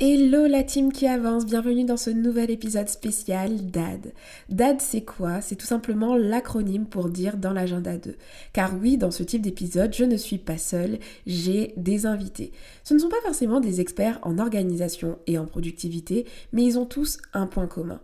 Hello la team qui avance, bienvenue dans ce nouvel épisode spécial DAD. DAD c'est quoi? C'est tout simplement l'acronyme pour dire dans l'agenda 2. Car oui, dans ce type d'épisode, je ne suis pas seule, j'ai des invités. Ce ne sont pas forcément des experts en organisation et en productivité, mais ils ont tous un point commun.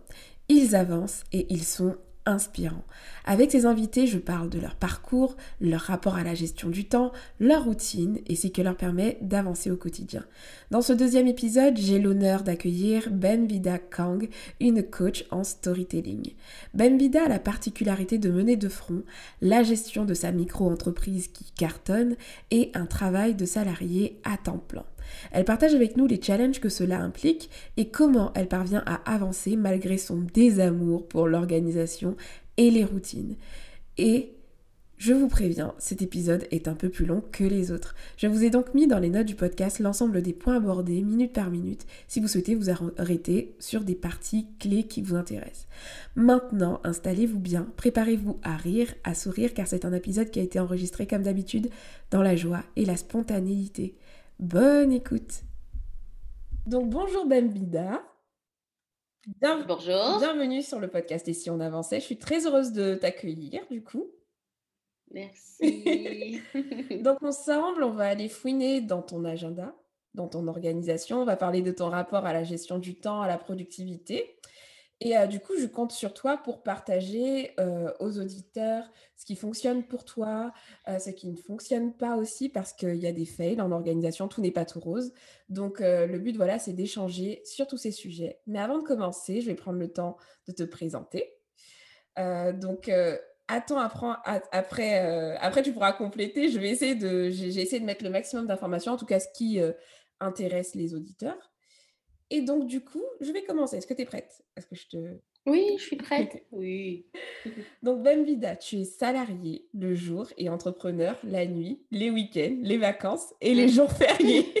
Ils avancent et ils sont inspirant. Avec ces invités, je parle de leur parcours, leur rapport à la gestion du temps, leur routine et ce qui leur permet d'avancer au quotidien. Dans ce deuxième épisode, j'ai l'honneur d'accueillir Ben Vida Kang, une coach en storytelling. Ben Vida a la particularité de mener de front la gestion de sa micro-entreprise qui cartonne et un travail de salarié à temps plein. Elle partage avec nous les challenges que cela implique et comment elle parvient à avancer malgré son désamour pour l'organisation et les routines. Et je vous préviens, cet épisode est un peu plus long que les autres. Je vous ai donc mis dans les notes du podcast l'ensemble des points abordés minute par minute si vous souhaitez vous arrêter sur des parties clés qui vous intéressent. Maintenant, installez-vous bien, préparez-vous à rire, à sourire car c'est un épisode qui a été enregistré comme d'habitude dans la joie et la spontanéité. Bonne écoute. Donc bonjour Bembida. bonjour. Bienvenue sur le podcast Et si on avançait. Je suis très heureuse de t'accueillir du coup. Merci. Donc ensemble, on va aller fouiner dans ton agenda, dans ton organisation. On va parler de ton rapport à la gestion du temps, à la productivité. Et du coup, je compte sur toi pour partager aux auditeurs ce qui fonctionne pour toi, ce qui ne fonctionne pas aussi, parce qu'il y a des fails en organisation, tout n'est pas tout rose. Donc, le but, voilà, c'est d'échanger sur tous ces sujets. Mais avant de commencer, je vais prendre le temps de te présenter. donc, attends, après, après, tu pourras compléter. Je vais essayer de, j'ai essayé de mettre le maximum d'informations, en tout cas ce qui intéresse les auditeurs. Et donc, du coup, je vais commencer. Est-ce que tu es prête? Est-ce que je te... Oui, je suis prête. oui. donc, Bemvida, tu es salarié le jour et entrepreneur la nuit, les week-ends, les vacances et les jours fériés.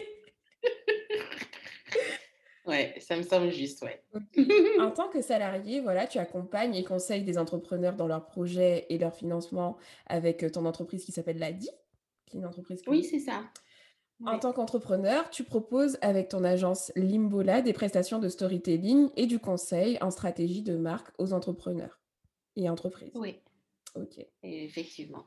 ouais, ça me semble juste, ouais. En tant que salarié, voilà, tu accompagnes et conseilles des entrepreneurs dans leurs projets et leur financement avec euh, ton entreprise qui s'appelle l'ADI, qui est une entreprise. Oui, c'est ça. En tant qu'entrepreneur, tu proposes avec ton agence Limbola des prestations de storytelling et du conseil en stratégie de marque aux entrepreneurs et entreprises. Oui. Ok. Effectivement.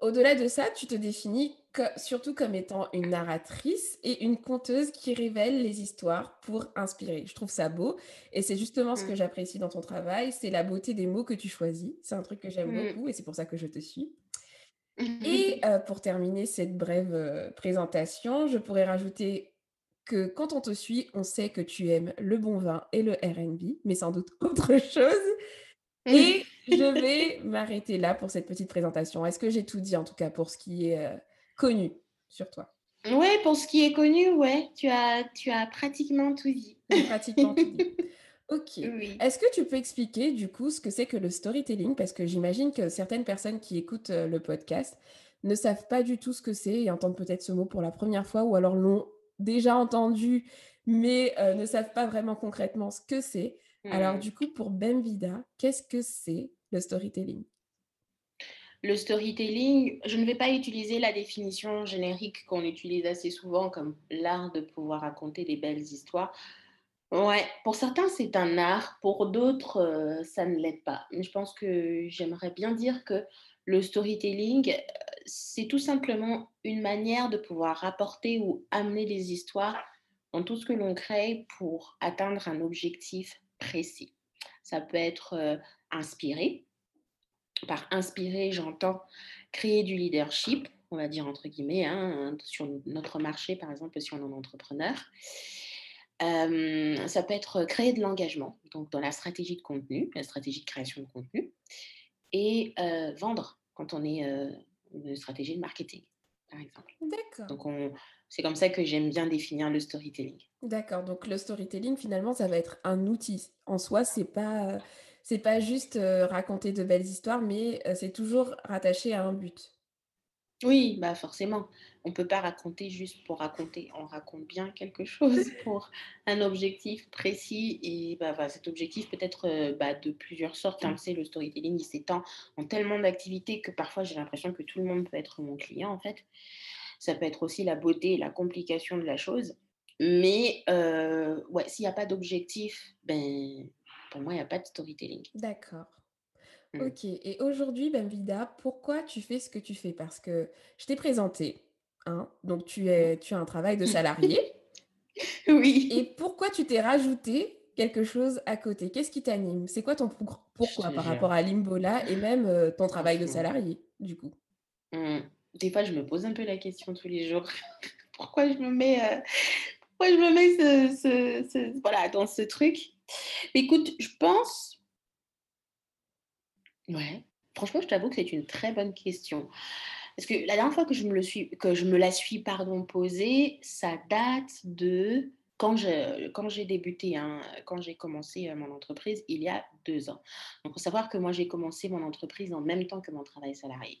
Au-delà de ça, tu te définis surtout comme étant une narratrice et une conteuse qui révèle les histoires pour inspirer. Je trouve ça beau et c'est justement ce que mmh. j'apprécie dans ton travail, c'est la beauté des mots que tu choisis. C'est un truc que j'aime mmh. beaucoup et c'est pour ça que je te suis. Et pour terminer cette brève présentation, je pourrais rajouter que quand on te suit, on sait que tu aimes le bon vin et le RB, mais sans doute autre chose. Et je vais m'arrêter là pour cette petite présentation. Est-ce que j'ai tout dit en tout cas pour ce qui est connu sur toi? Oui, pour ce qui est connu, ouais, tu as, tu as pratiquement tout dit. Pratiquement tout dit. Ok. Est-ce que tu peux expliquer du coup ce que c'est que le storytelling? Parce que j'imagine que certaines personnes qui écoutent euh, le podcast ne savent pas du tout ce que c'est et entendent peut-être ce mot pour la première fois ou alors l'ont déjà entendu mais euh, ne savent pas vraiment concrètement ce que c'est. Alors mmh. du coup, pour Bemvida, qu'est-ce que c'est le storytelling? Le storytelling, je ne vais pas utiliser la définition générique qu'on utilise assez souvent comme l'art de pouvoir raconter des belles histoires. Ouais, pour certains, c'est un art, pour d'autres, euh, ça ne l'est pas. Mais je pense que j'aimerais bien dire que le storytelling, euh, c'est tout simplement une manière de pouvoir rapporter ou amener les histoires dans tout ce que l'on crée pour atteindre un objectif précis. Ça peut être euh, inspiré. Par inspirer, j'entends créer du leadership, on va dire entre guillemets, hein, sur notre marché, par exemple, si on est un ça peut être créer de l'engagement, donc dans la stratégie de contenu, la stratégie de création de contenu, et vendre quand on est une stratégie de marketing, par exemple. D'accord. Donc on, C'est comme ça que j'aime bien définir le storytelling. D'accord, donc le storytelling, finalement, ça va être un outil. En soi, c'est pas, c'est pas juste, raconter de belles histoires, mais c'est toujours rattaché à un but. Oui, bah, forcément. On peut pas raconter juste pour raconter. On raconte bien quelque chose pour un objectif précis et bah, voilà, cet objectif peut être, heu, bah, de plusieurs sortes, hein. Tu sais, le storytelling, il s'étend en tellement d'activités que parfois j'ai l'impression que tout le monde peut être mon client, en fait. Ça peut être aussi la beauté et la complication de la chose. Mais heu, ouais, s'il y a pas d'objectif, ben, pour moi, il y a pas de storytelling. D'accord. Mmh. OK et aujourd'hui, Bemvida, pourquoi tu fais ce que tu fais? Parce que je t'ai présenté, hein, donc tu es tu as un travail de salarié et Oui, pourquoi tu t'es rajouté quelque chose à côté? Qu'est-ce qui t'anime? C'est quoi ton pourquoi par rapport à Limbola et même, heu, ton travail de salarié, du coup? Mmh. Des fois, je me pose un peu la question tous les jours. Pourquoi je me mets, heu, pourquoi je me mets ce ce ce voilà, dans ce truc? Écoute, je pense ouais, franchement, je t'avoue que c'est une très bonne question. Parce que la dernière fois que je me la suis, pardon, posée, ça date de quand j'ai débuté, hein, quand j'ai commencé, heu, mon entreprise il y a 2 ans. Donc, faut savoir que moi, j'ai commencé mon entreprise en même temps que mon travail salarié.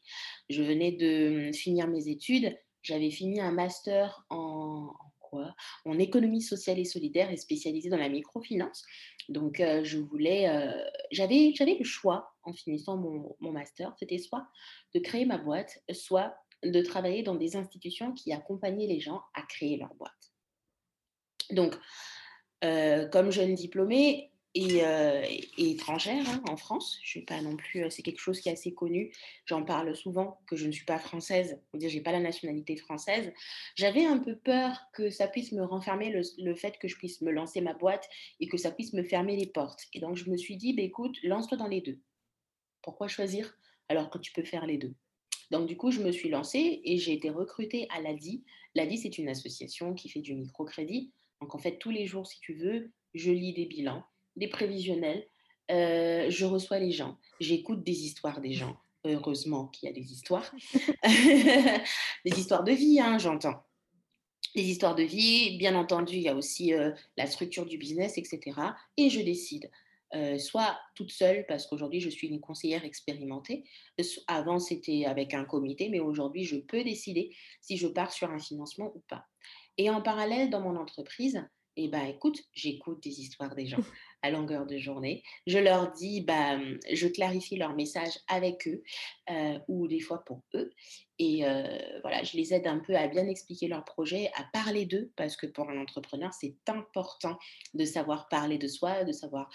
Je venais de, mmh, finir mes études, j'avais fini un master en quoi? En économie sociale et solidaire et spécialisée dans la microfinance. Donc, heu, je voulais, j'avais j'avais le choix en finissant mon master, c'était soit de créer ma boîte, soit de travailler dans des institutions qui accompagnaient les gens à créer leur boîte. Donc, heu, comme jeune diplômée et heu et étrangère, hein, en France, je suis pas non plus, heu, c'est quelque chose qui est assez connu. J'en parle souvent que je ne suis pas française, on dire j'ai pas la nationalité française. J'avais un peu peur que ça puisse me renfermer le fait que je puisse me lancer ma boîte et que ça puisse me fermer les portes et donc je me suis dit: «Beh, écoute, lance-toi dans les 2. Pourquoi choisir alors que tu peux faire les 2 donc du coup, je me suis lancée et j'ai été recrutée à l'ADI. L'ADI, c'est une association qui fait du microcrédit. Donc en fait, tous les jours, si tu veux, je lis des bilans, des prévisionnels, heu, je reçois les gens, j'écoute des histoires des gens. Heureusement qu'il y a des histoires. Des histoires de vie, hein, j'entends. Des histoires de vie, bien entendu, il y a aussi, heu, la structure du business et cetera et je décide, heu, soit toute seule parce qu'aujourd'hui je suis une conseillère expérimentée. S avant c'était avec un comité, mais aujourd'hui je peux décider si je pars sur un financement ou pas. Et en parallèle dans mon entreprise, et ben, écoute, j'écoute des histoires des gens à longueur de journée. Je leur dis, bah, je clarifie leur message avec eux, ou des fois pour eux et voilà, je les aide un peu à bien expliquer leur projet, à parler d'eux, parce que pour un entrepreneur, c'est important de savoir parler de soi, de savoir,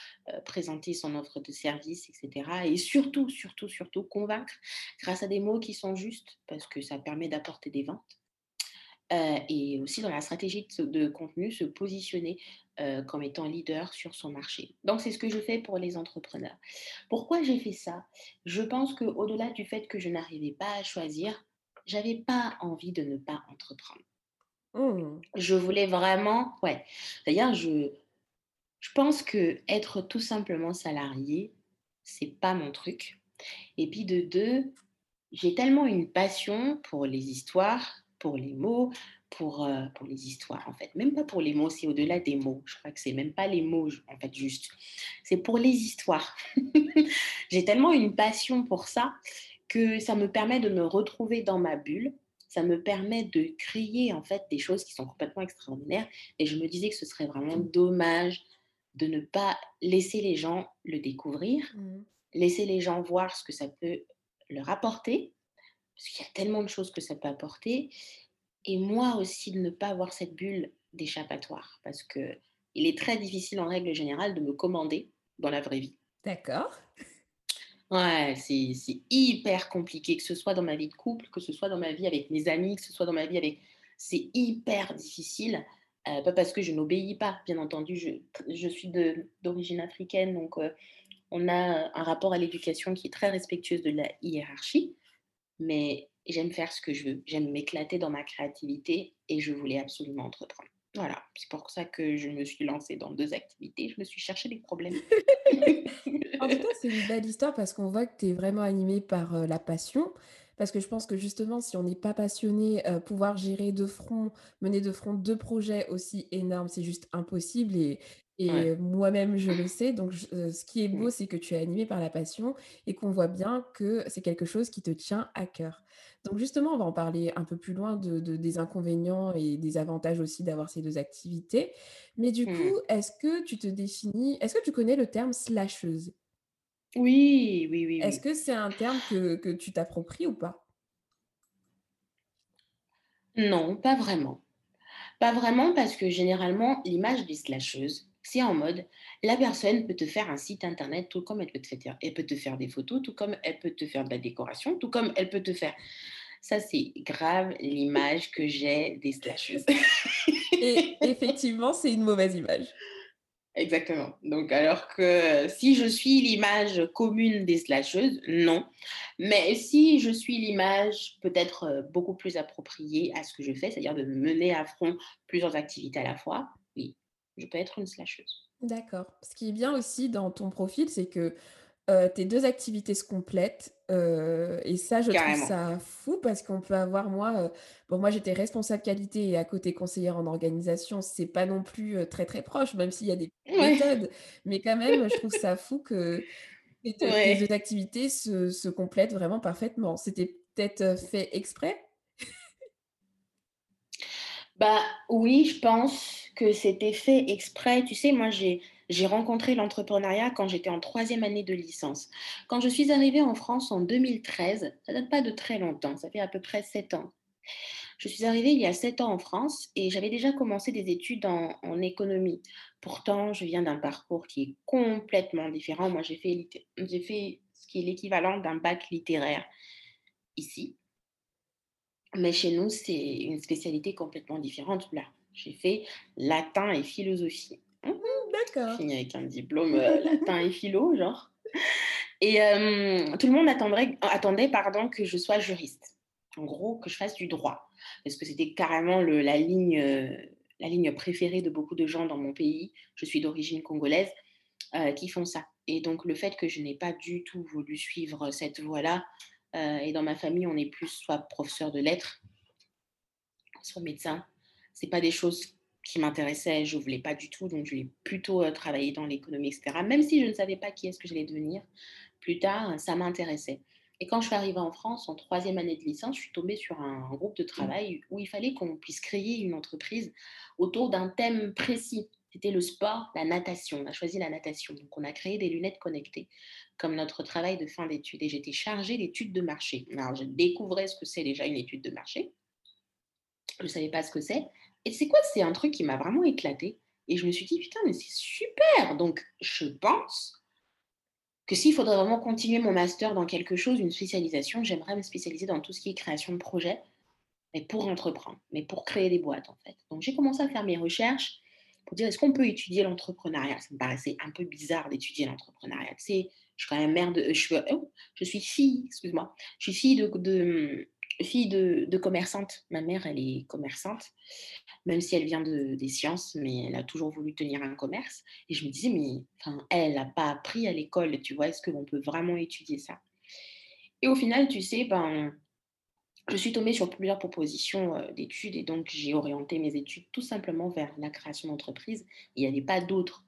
présenter son offre de service et cetera et surtout, surtout, surtout convaincre grâce à des mots qui sont justes, parce que ça permet d'apporter des ventes. Et aussi dans la stratégie de contenu, se positionner, comme étant leader sur son marché. Donc c'est ce que je fais pour les entrepreneurs. Pourquoi j'ai fait ça? Je pense qu'au-delà du fait que je n'arrivais pas à choisir, j'avais pas envie de ne pas entreprendre. Mmh. Je voulais vraiment ouais, d'ailleurs je je pense qu'être tout simplement salarié, c'est pas mon truc et puis de 2 j'ai tellement une passion pour les histoires, pour les mots, pour, heu, pour les histoires, en fait. Même pas pour les mots, c'est au-delà des mots. Je crois que c'est même pas les mots, en fait, juste. C'est pour les histoires. J'ai tellement une passion pour ça, que ça me permet de me retrouver dans ma bulle. Ça me permet de créer, en fait, des choses qui sont complètement extraordinaires et je me disais que ce serait vraiment dommage de ne pas laisser les gens le découvrir, Mmh. laisser les gens voir ce que ça peut leur apporter parce qu'il y a tellement de choses que ça peut apporter et moi aussi de ne pas avoir cette bulle d'échappatoire parce que il est très difficile en règle générale de me commander dans la vraie vie. D'accord. Ouais, c'est c'est hyper compliqué, que ce soit dans ma vie de couple, que ce soit dans ma vie avec mes amis, que ce soit dans ma vie avec c'est hyper difficile, heu, pas parce que je n'obéis pas, bien entendu, je je suis de d'origine africaine donc heu, on a un rapport à l'éducation qui est très respectueuse de la hiérarchie. Mais j'aime faire ce que je veux, j'aime m'éclater dans ma créativité et je voulais absolument entreprendre. Voilà, c'est pour ça que je me suis lancée dans 2 activités, je me suis cherché des problèmes. En tout cas, c'est une belle histoire parce qu'on voit que tu es vraiment animée par, heu, la passion, Parce que je pense que justement, si on n'est pas passionné, heu, pouvoir gérer de front mener de front 2 projets aussi énormes, c'est juste impossible et Ouais. moi-même je le sais donc heu, ce qui est beau, c'est que tu es animé par la passion et qu'on voit bien que c'est quelque chose qui te tient à cœur. Donc justement, on va en parler un peu plus loin de de des inconvénients et des avantages aussi d'avoir ces 2 activités. Mais du coup, Mmh. est-ce que tu te définis est-ce que tu connais le terme slasheuse? Oui, oui, oui, Est-ce oui. que c'est un terme que que tu t'appropries ou pas? Non, pas vraiment. Pas vraiment parce que généralement, l'image des slasheuses, c'est en mode, la personne peut te faire un site internet tout comme elle peut te faire elle peut te faire des photos, tout comme elle peut te faire de la décoration, tout comme elle peut te faire ça, c'est grave l'image que j'ai des slasheuses. Et effectivement, c'est une mauvaise image. Exactement. Donc alors que si je suis l'image commune des slasheuses, non. Mais si je suis l'image peut-être, heu, beaucoup plus appropriée à ce que je fais, c'est-à-dire de mener à front plusieurs activités à la fois, je peux être une slasheuse. D'accord. Ce qui est bien aussi dans ton profil, c'est que, heu, tes 2 activités se complètent, heu et ça, je trouve ça fou parce qu'on peut avoir moi, heu, bon moi j'étais responsable qualité et à côté conseillère en organisation, c'est pas non plus, heu, très, très proche, même s'il y a des Ouais. méthodes, mais quand même, je trouve ça fou que tes 2 tes 2 Ouais. activités se se complètent vraiment parfaitement. C'était peut-être, fait exprès? Bah, oui, je pense que c'était fait exprès. Tu sais, moi, j'ai rencontré l'entrepreneuriat quand j'étais en troisième année de licence. Quand je suis arrivée en France en 2013, ça date pas de très longtemps, ça fait à peu près 7 ans. Je suis arrivée il y a 7 ans en France et j'avais déjà commencé des études en économie. Pourtant, je viens d'un parcours qui est complètement différent. Moi, j'ai fait ce qui est l'équivalent d'un bac littéraire ici. Mais chez nous, c'est une spécialité complètement différente. Là, j'ai fait latin et philosophie. Mmh d'accord. fini avec un diplôme, heu, latin et philo, genre et hem, tout le monde attendrait attendait, pardon, que je sois juriste. En gros, que je fasse du droit. Parce que c'était carrément le la ligne, heu, la ligne préférée de beaucoup de gens dans mon pays. Je suis d'origine congolaise, qui font ça et donc le fait que je n'ai pas du tout voulu suivre cette voie-là, heu et dans ma famille, on est plus soit professeur de lettres soit médecin. C'est pas des choses qui m'intéressaient, je voulais pas du tout, donc je voulais plutôt, heu, travailler dans l'économie et cetera. Même si je ne savais pas qui est-ce que j'allais devenir plus tard, ça m'intéressait et quand je suis arrivée en France en troisième année de licence, je suis tombée sur un groupe de travail où il fallait qu'on puisse créer une entreprise autour d'un thème précis. C'était le sport, la natation. On a choisi la natation, donc on a créé des lunettes connectées comme notre travail de fin d'études et j'étais chargée d'études de marché. Alors je découvrais ce que c'est déjà une étude de marché je ne savais pas ce que c'est. Et sais quoi? C'est un truc qui m'a vraiment éclatée et je me suis dit: «Putain, mais c'est super!» donc je pense que s'il faudrait vraiment continuer mon master dans quelque chose, une spécialisation, j'aimerais me spécialiser dans tout ce qui est création de projets, mais pour entreprendre, mais pour créer des boîtes, en fait. Donc j'ai commencé à faire mes recherches pour dire: «Est-ce qu'on peut étudier l'entrepreneuriat?» ça me paraissait un peu bizarre d'étudier l'entrepreneuriat. Tu sais, je suis quand même mère de je suis, oh, fille, excuse-moi, je suis fille de fille de de commerçante. Ma mère, elle est commerçante même si elle vient de, des sciences, mais elle a toujours voulu tenir un commerce. Et je me disais, mais enfin, elle n'a pas appris à l'école, tu vois, est-ce qu'on peut vraiment étudier ça? Et au final, tu sais, ben, je suis tombée sur plusieurs propositions euh, d'études et donc j'ai orienté mes études tout simplement vers la création d'entreprise. Il n'y avait pas d'autres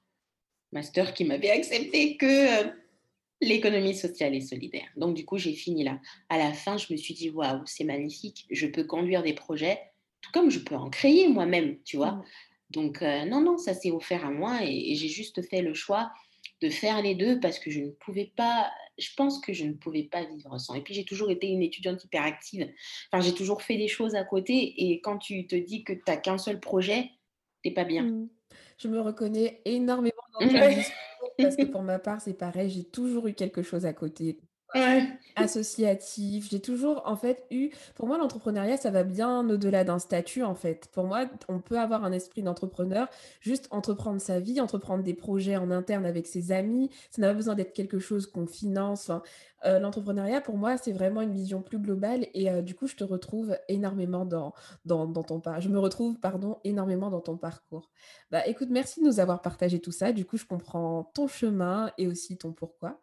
masters qui m'avaient accepté que euh, l'économie sociale et solidaire. Donc du coup, j'ai fini là. À la fin, je me suis dit, waouh, c'est magnifique, je peux conduire des projets, tout comme je peux en créer moi-même, tu vois. Mmh. Donc, heu, non, non, ça s'est offert à moi et et j'ai juste fait le choix de faire les 2 parce que je ne pouvais pas je pense que je ne pouvais pas vivre sans et puis j'ai toujours été une étudiante hyperactive. Enfin, j'ai toujours fait des choses à côté et quand tu te dis que tu as qu'un seul projet, tu es pas bien. Mmh. Je me reconnais énormément dans ton discours parce que pour ma part, c'est pareil, j'ai toujours eu quelque chose à côté. Associatif, j'ai toujours en fait eu pour moi l'entrepreneuriat ça va bien au-delà d'un statut en fait. Pour moi, on peut avoir un esprit d'entrepreneur, juste entreprendre sa vie, entreprendre des projets en interne avec ses amis, ça n'a pas besoin d'être quelque chose qu'on finance, enfin, heu, l'entrepreneuriat pour moi c'est vraiment une vision plus globale et heu, du coup je te retrouve énormément dans dans dans ton par je me retrouve pardon, énormément dans ton parcours. Bah, écoute merci de nous avoir partagé tout ça, du coup je comprends ton chemin et aussi ton pourquoi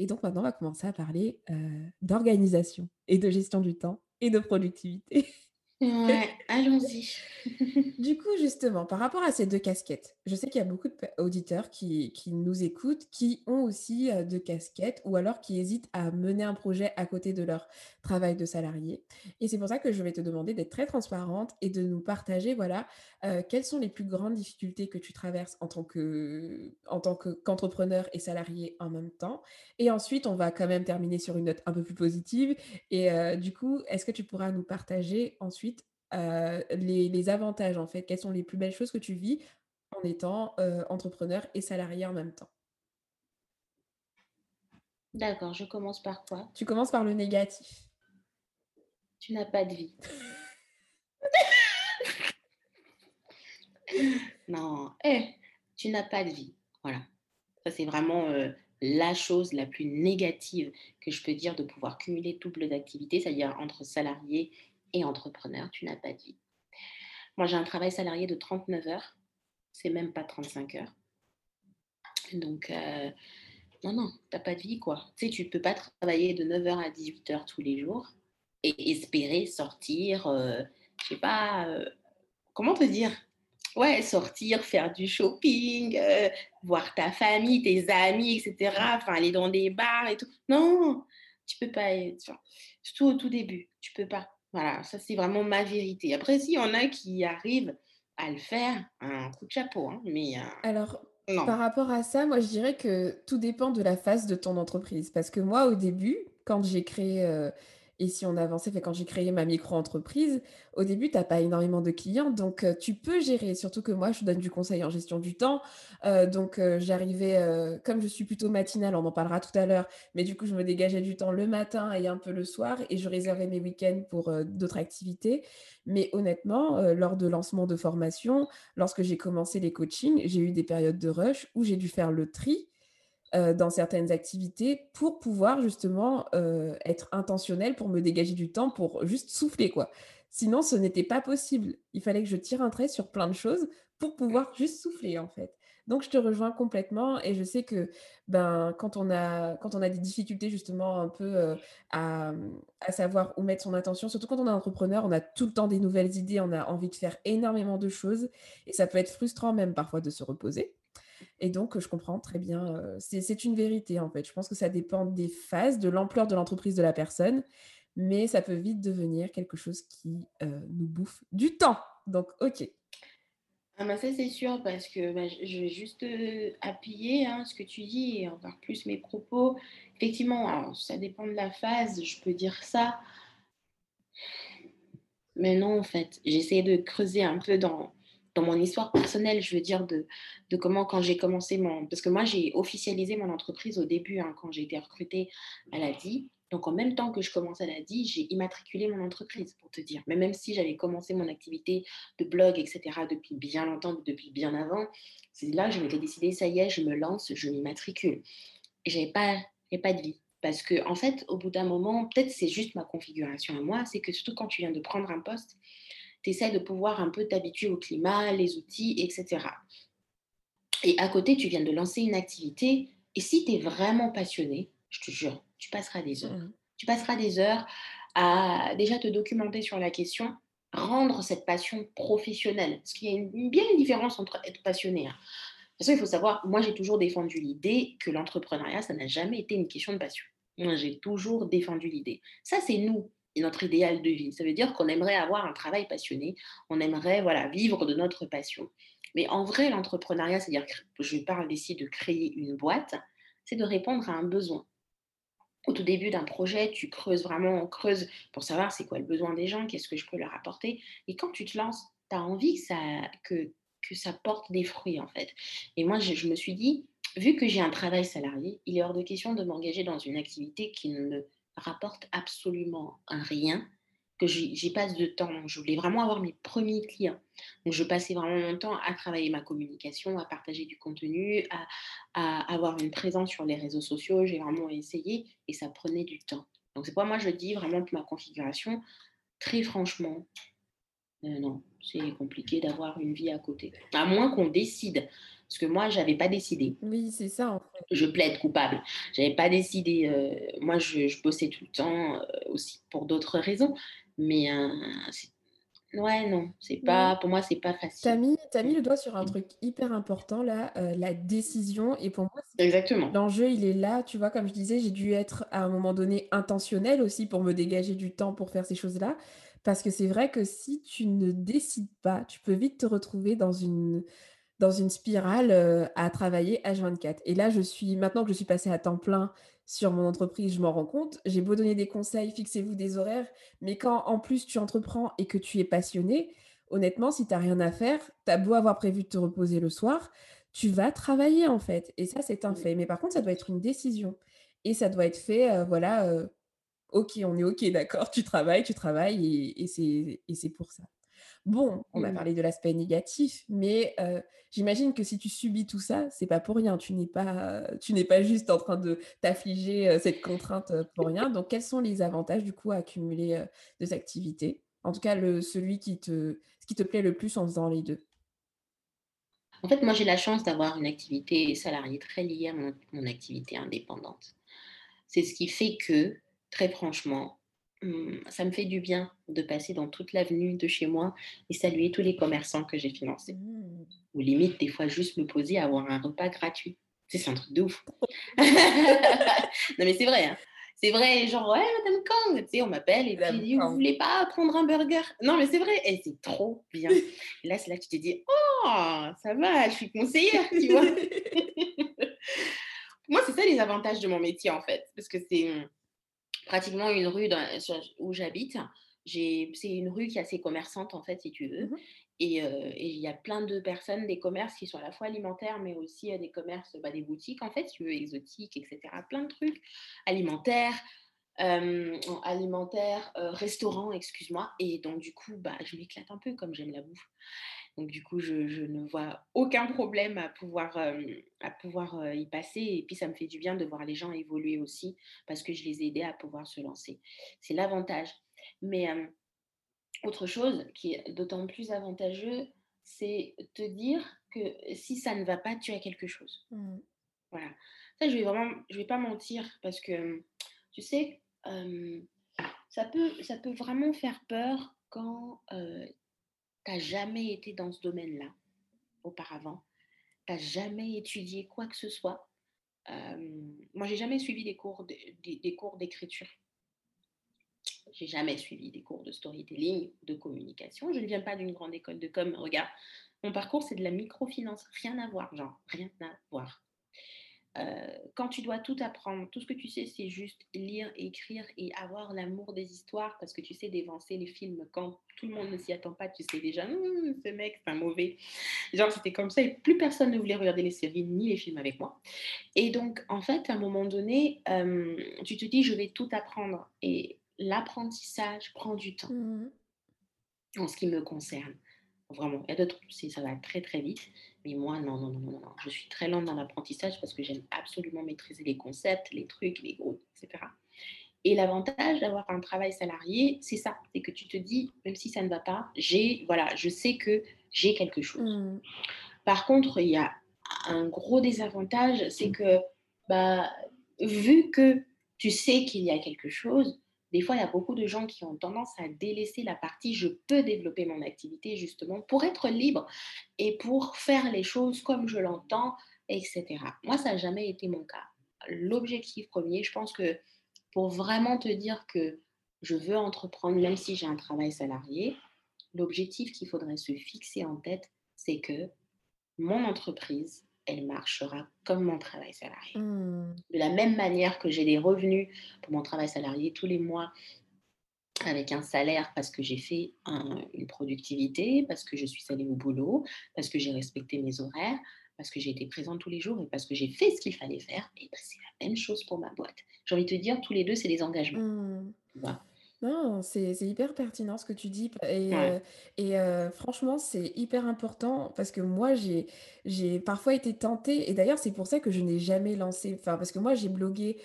Et donc maintenant, on va commencer à parler, heu, d'organisation et de gestion du temps et de productivité. Ouais, allons-y. Du coup, justement, par rapport à ces 2 casquettes, je sais qu'il y a beaucoup de pe auditeurs qui qui nous écoutent, qui ont aussi, heu, 2 casquettes ou alors qui hésitent à mener un projet à côté de leur travail de salarié et c'est pour ça que je vais te demander d'être très transparente et de nous partager, voilà, heu, quelles sont les plus grandes difficultés que tu traverses en tant que en tant que qu'entrepreneur et salarié en même temps? Et ensuite on va quand même terminer sur une note un peu plus positive et heu, du coup, est-ce que tu pourras nous partager ensuite Heu, les les avantages, en fait? Quelles sont les plus belles choses que tu vis en étant, entrepreneur et salarié en même temps? D'accord, je commence par quoi? Tu commences par le négatif. Tu n'as pas de vie. Non, eh, tu n'as pas de vie. Voilà. Ça, c'est vraiment, heu, la chose la plus négative que je peux dire de pouvoir cumuler double d'activité, c'est-à-dire entre salarié et entrepreneur, tu n'as pas de vie. Moi, j'ai un travail salarié de 39 heures, c'est même pas 35 heures. Donc, heu, non, non, tu as pas de vie, quoi. Tu sais, tu peux pas travailler de 9:00 à 18:00 tous les jours et espérer sortir, heu, je sais pas, heu, comment te dire? Ouais, sortir, faire du shopping, heu, voir ta famille, tes amis et cetera, enfin aller dans des bars et tout. Non, tu peux pas enfin, surtout au tout début, tu peux pas. Voilà, ça c'est vraiment ma vérité. Après s'il y en a qui arrivent à le faire, un coup de chapeau, hein, mais heu, Alors, non. par rapport à ça, moi, je dirais que tout dépend de la phase de ton entreprise. Parce que moi, au début, quand j'ai créé, heu et si on avançait, fait quand j'ai créé ma micro-entreprise, au début, tu as pas énormément de clients, donc heu, tu peux gérer. Surtout que moi, je donne du conseil en gestion du temps, heu, donc heu, j'arrivais, comme je suis plutôt matinale, on en parlera tout à l'heure, mais du coup, je me dégageais du temps le matin et un peu le soir et je réservais mes week-ends pour, d'autres activités. Mais honnêtement, lors de lancement de formation, lorsque j'ai commencé les coachings, j'ai eu des périodes de rush où j'ai dû faire le tri, heu, dans certaines activités pour pouvoir justement, heu, être intentionnelle, pour me dégager du temps pour juste souffler, quoi. Sinon, ce n'était pas possible. Il fallait que je tire un trait sur plein de choses pour pouvoir juste souffler, en fait. Donc je te rejoins complètement et je sais que, ben, quand on a quand on a des difficultés justement un peu, heu, à, mmh, à savoir où mettre son attention, surtout quand on est entrepreneur, on a tout le temps des nouvelles idées, on a envie de faire énormément de choses et ça peut être frustrant même parfois de se reposer. Et donc, je comprends très bien, heu, c'est une vérité, en fait. Je pense que ça dépend des phases, de l'ampleur de l'entreprise de la personne, mais ça peut vite devenir quelque chose qui, heu, nous bouffe du temps. Donc OK. Ah bah, ça c'est sûr parce que, bah, je vais juste, heu, appuyer, hein, ce que tu dis et encore plus mes propos. Effectivement, ça dépend de la phase, je peux dire ça, Mais non, en fait, j'essaie de creuser un peu dans dans mon histoire personnelle, je veux dire de comment quand j'ai commencé mon parce que moi j'ai officialisé mon entreprise au début, hein, quand j'ai été recrutée à l'ADI. Donc en même temps que je commençais à l'ADI, j'ai immatriculé mon entreprise pour te dire. Mais même si j'avais commencé mon activité de blog et cetera depuis bien longtemps, depuis bien avant, c'est là que je m'étais décidée: «Ça y est, je me lance, je m'immatricule» et j'avais pas j'avais pas de vie. Parce que en fait, au bout d'un moment, peut-être c'est juste ma configuration à moi, c'est que surtout quand tu viens de prendre un poste, tu essaies de pouvoir un peu t'habituer au climat, les outils, et cetera. Et à côté, tu viens de lancer une activité et si tu es vraiment passionné, je te jure, tu passeras des Mmh heures. Tu passeras des heures à déjà te documenter sur la question, rendre cette passion professionnelle. Parce qu'il y a une bien une différence entre être passionné, hein. De toute façon, il faut savoir, moi j'ai toujours défendu l'idée que l'entrepreneuriat, ça n'a jamais été une question de passion. Moi, j'ai toujours défendu l'idée. Ça, c'est nous, notre idéal de vie. Ça veut dire qu'on aimerait avoir un travail passionné, on aimerait voilà, vivre de notre passion. Mais en vrai, l'entrepreneuriat, c'est-à-dire que je parle ici de créer une boîte, c'est de répondre à un besoin. Au tout début d'un projet, tu creuses vraiment, on creuse pour savoir c'est quoi le besoin des gens, qu'est-ce que je peux leur apporter. Et quand tu te lances, tu as envie que ça, que, que ça porte des fruits, en fait. Et moi, je, je me suis dit, vu que j'ai un travail salarié, il est hors de question de m'engager dans une activité qui ne rapporte absolument rien, que j'y passe de temps. Je voulais vraiment avoir mes premiers clients. Je passais vraiment mon temps à travailler ma communication, à partager du contenu, à, à avoir une présence sur les réseaux sociaux. J'ai vraiment essayé et ça prenait du temps. Donc, c'est pourquoi moi je dis vraiment que ma configuration, très franchement, Euh, non, c'est compliqué d'avoir une vie à côté. À moins qu'on décide. Parce que moi, j'avais pas décidé. Oui, c'est ça, en fait. Je plaide coupable. J'avais pas décidé. euh, moi, je, je bossais tout le temps euh, aussi pour d'autres raisons. Mais euh, ouais, non, c'est pas. Pour moi, c'est pas facile. mis, t'as mis le doigt sur un truc hyper important là, la décision. Et pour moi, Exactement. l'enjeu, il est là. Tu vois, comme je disais, j'ai dû être à un moment donné intentionnel aussi pour me dégager du temps pour faire ces choses-là. Parce que c'est vrai que si tu ne décides pas, tu peux vite te retrouver dans une, dans une spirale euh, à travailler H24. Et là, je suis, maintenant que je suis passée à temps plein sur mon entreprise, je m'en rends compte. J'ai beau donner des conseils, fixez-vous des horaires, mais quand en plus tu entreprends et que tu es passionné, honnêtement, si tu n'as rien à faire, tu as beau avoir prévu de te reposer le soir, tu vas travailler en fait. Et ça, c'est un fait. Mais par contre, ça doit être une décision. Et ça doit être fait, euh, voilà, euh, ok, on est ok, d'accord, tu travailles, tu travailles, et, et c'est pour ça. Bon, on a parlé de l'aspect négatif, mais j'imagine que si tu subis tout ça, c'est pas pour rien. Tu n'es pas, tu n'es pas juste en train de t'affliger, cette contrainte, pour rien. Donc quels sont les avantages du coup à accumuler, heu, 2 activités? En tout cas, le celui qui te ce qui te plaît le plus en faisant les 2. En fait, moi, j'ai la chance d'avoir une activité salariée très liée à mon, mon activité indépendante. C'est ce qui fait que, très franchement, hum, ça me fait du bien de passer dans toute l'avenue de chez moi et saluer tous les commerçants que j'ai financés. Mmh. Ou limite, des fois, juste me poser à avoir un repas gratuit. C'est un truc de ouf. non, mais c'est vrai. hein. C'est vrai, genre, ouais, Madame Kang, tu sais, on m'appelle et puis dit, vous voulez pas prendre un burger? Non, mais c'est vrai, et c'est trop bien. Et là, c'est là que tu te dis, oh, ça va, je suis conseillère, tu vois. Moi, c'est ça les avantages de mon métier, en fait, parce que c'est hum, pratiquement une rue dans- sur- où j'habite. C'est une rue qui est assez commerçante, en fait, si tu veux. Mmh Et euh, et il y a plein de personnes, des commerces qui sont à la fois alimentaires, mais aussi euh, des commerces, bah, des boutiques, en fait, si tu veux, exotiques, etc. Plein de trucs alimentaires, euh, alimentaires, euh, restaurants, excuse-moi. Et donc, du coup, bah, je m'éclate un peu comme j'aime la bouffe. Donc, du coup, je, je ne vois aucun problème à pouvoir, euh, à pouvoir euh, y passer. Et puis, ça me fait du bien de voir les gens évoluer aussi parce que je les ai aidés à pouvoir se lancer. C'est l'avantage. Mais euh, autre chose qui est d'autant plus avantageux, c'est te dire que si ça ne va pas, tu as quelque chose. Mmh. Voilà. Ça, je vais vraiment, je vais pas mentir parce que, tu sais, ça peut, ça peut vraiment faire peur quand tu n'as jamais été dans ce domaine-là auparavant, tu n'as jamais étudié quoi que ce soit. Euh, moi, j'ai jamais suivi des cours de- des, des cours d'écriture. J'ai jamais suivi des cours de storytelling, de communication. Je ne viens pas d'une grande école de com. Regarde, mon parcours, c'est de la microfinance. Rien à voir, genre, rien à voir. Euh, quand tu dois tout apprendre, tout ce que tu sais, c'est juste lire, écrire et avoir l'amour des histoires parce que tu sais dévancer les films quand tout le monde ne s'y attend pas. Tu sais déjà, Hum, ce mec, c'est un mauvais. Genre, c'était comme ça et plus personne ne voulait regarder les séries ni les films avec moi. Et donc, en fait, à un moment donné, euh, tu te dis, je vais tout apprendre. Et l'apprentissage prend du temps Mmh en ce qui me concerne. Vraiment, il y a d'autres, ça va très très vite, mais moi, non, non, non, non, non. Je suis très lente dans l'apprentissage parce que j'aime absolument maîtriser les concepts, les trucs, les groupes, etc. Et l'avantage d'avoir un travail salarié, c'est ça, c'est que tu te dis, même si ça ne va pas, j'ai, voilà, je sais que j'ai quelque chose. Mmh. Par contre, il y a un gros désavantage, c'est que, bah, vu que tu sais qu'il y a quelque chose, des fois, il y a beaucoup de gens qui ont tendance à délaisser la partie je peux développer mon activité justement pour être libre et pour faire les choses comme je l'entends, etc. Moi, ça n'a jamais été mon cas. L'objectif premier, je pense que pour vraiment te dire que je veux entreprendre, même si j'ai un travail salarié, l'objectif qu'il faudrait se fixer en tête, c'est que mon entreprise, elle marchera comme mon travail salarié. Mmh. De la même manière que j'ai des revenus pour mon travail salarié tous les mois avec un salaire parce que j'ai fait un- une productivité, parce que je suis allée au boulot, parce que j'ai respecté mes horaires, parce que j'ai été présente tous les jours et parce que j'ai fait ce qu'il fallait faire, et ben c'est la même chose pour ma boîte. J'ai envie de te dire, tous les deux, c'est des engagements. Mmh. Non, c'est c'est hyper pertinent ce que tu dis et Ouais. et heu, franchement, c'est hyper important parce que moi, j'ai j'ai parfois été tentée et d'ailleurs, c'est pour ça que je n'ai jamais lancé enfin, parce que moi, j'ai blogué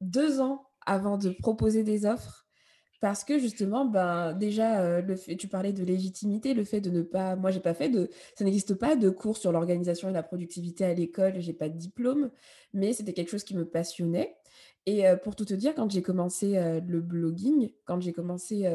2 ans avant de proposer des offres Parce que justement, ben, déjà, le fait tu parlais de légitimité, le fait de ne pas moi j'ai pas fait de ça n'existe pas de cours sur l'organisation et la productivité à l'école, j'ai pas de diplôme, mais c'était quelque chose qui me passionnait et pour tout te dire, quand j'ai commencé, le blogging, quand j'ai commencé,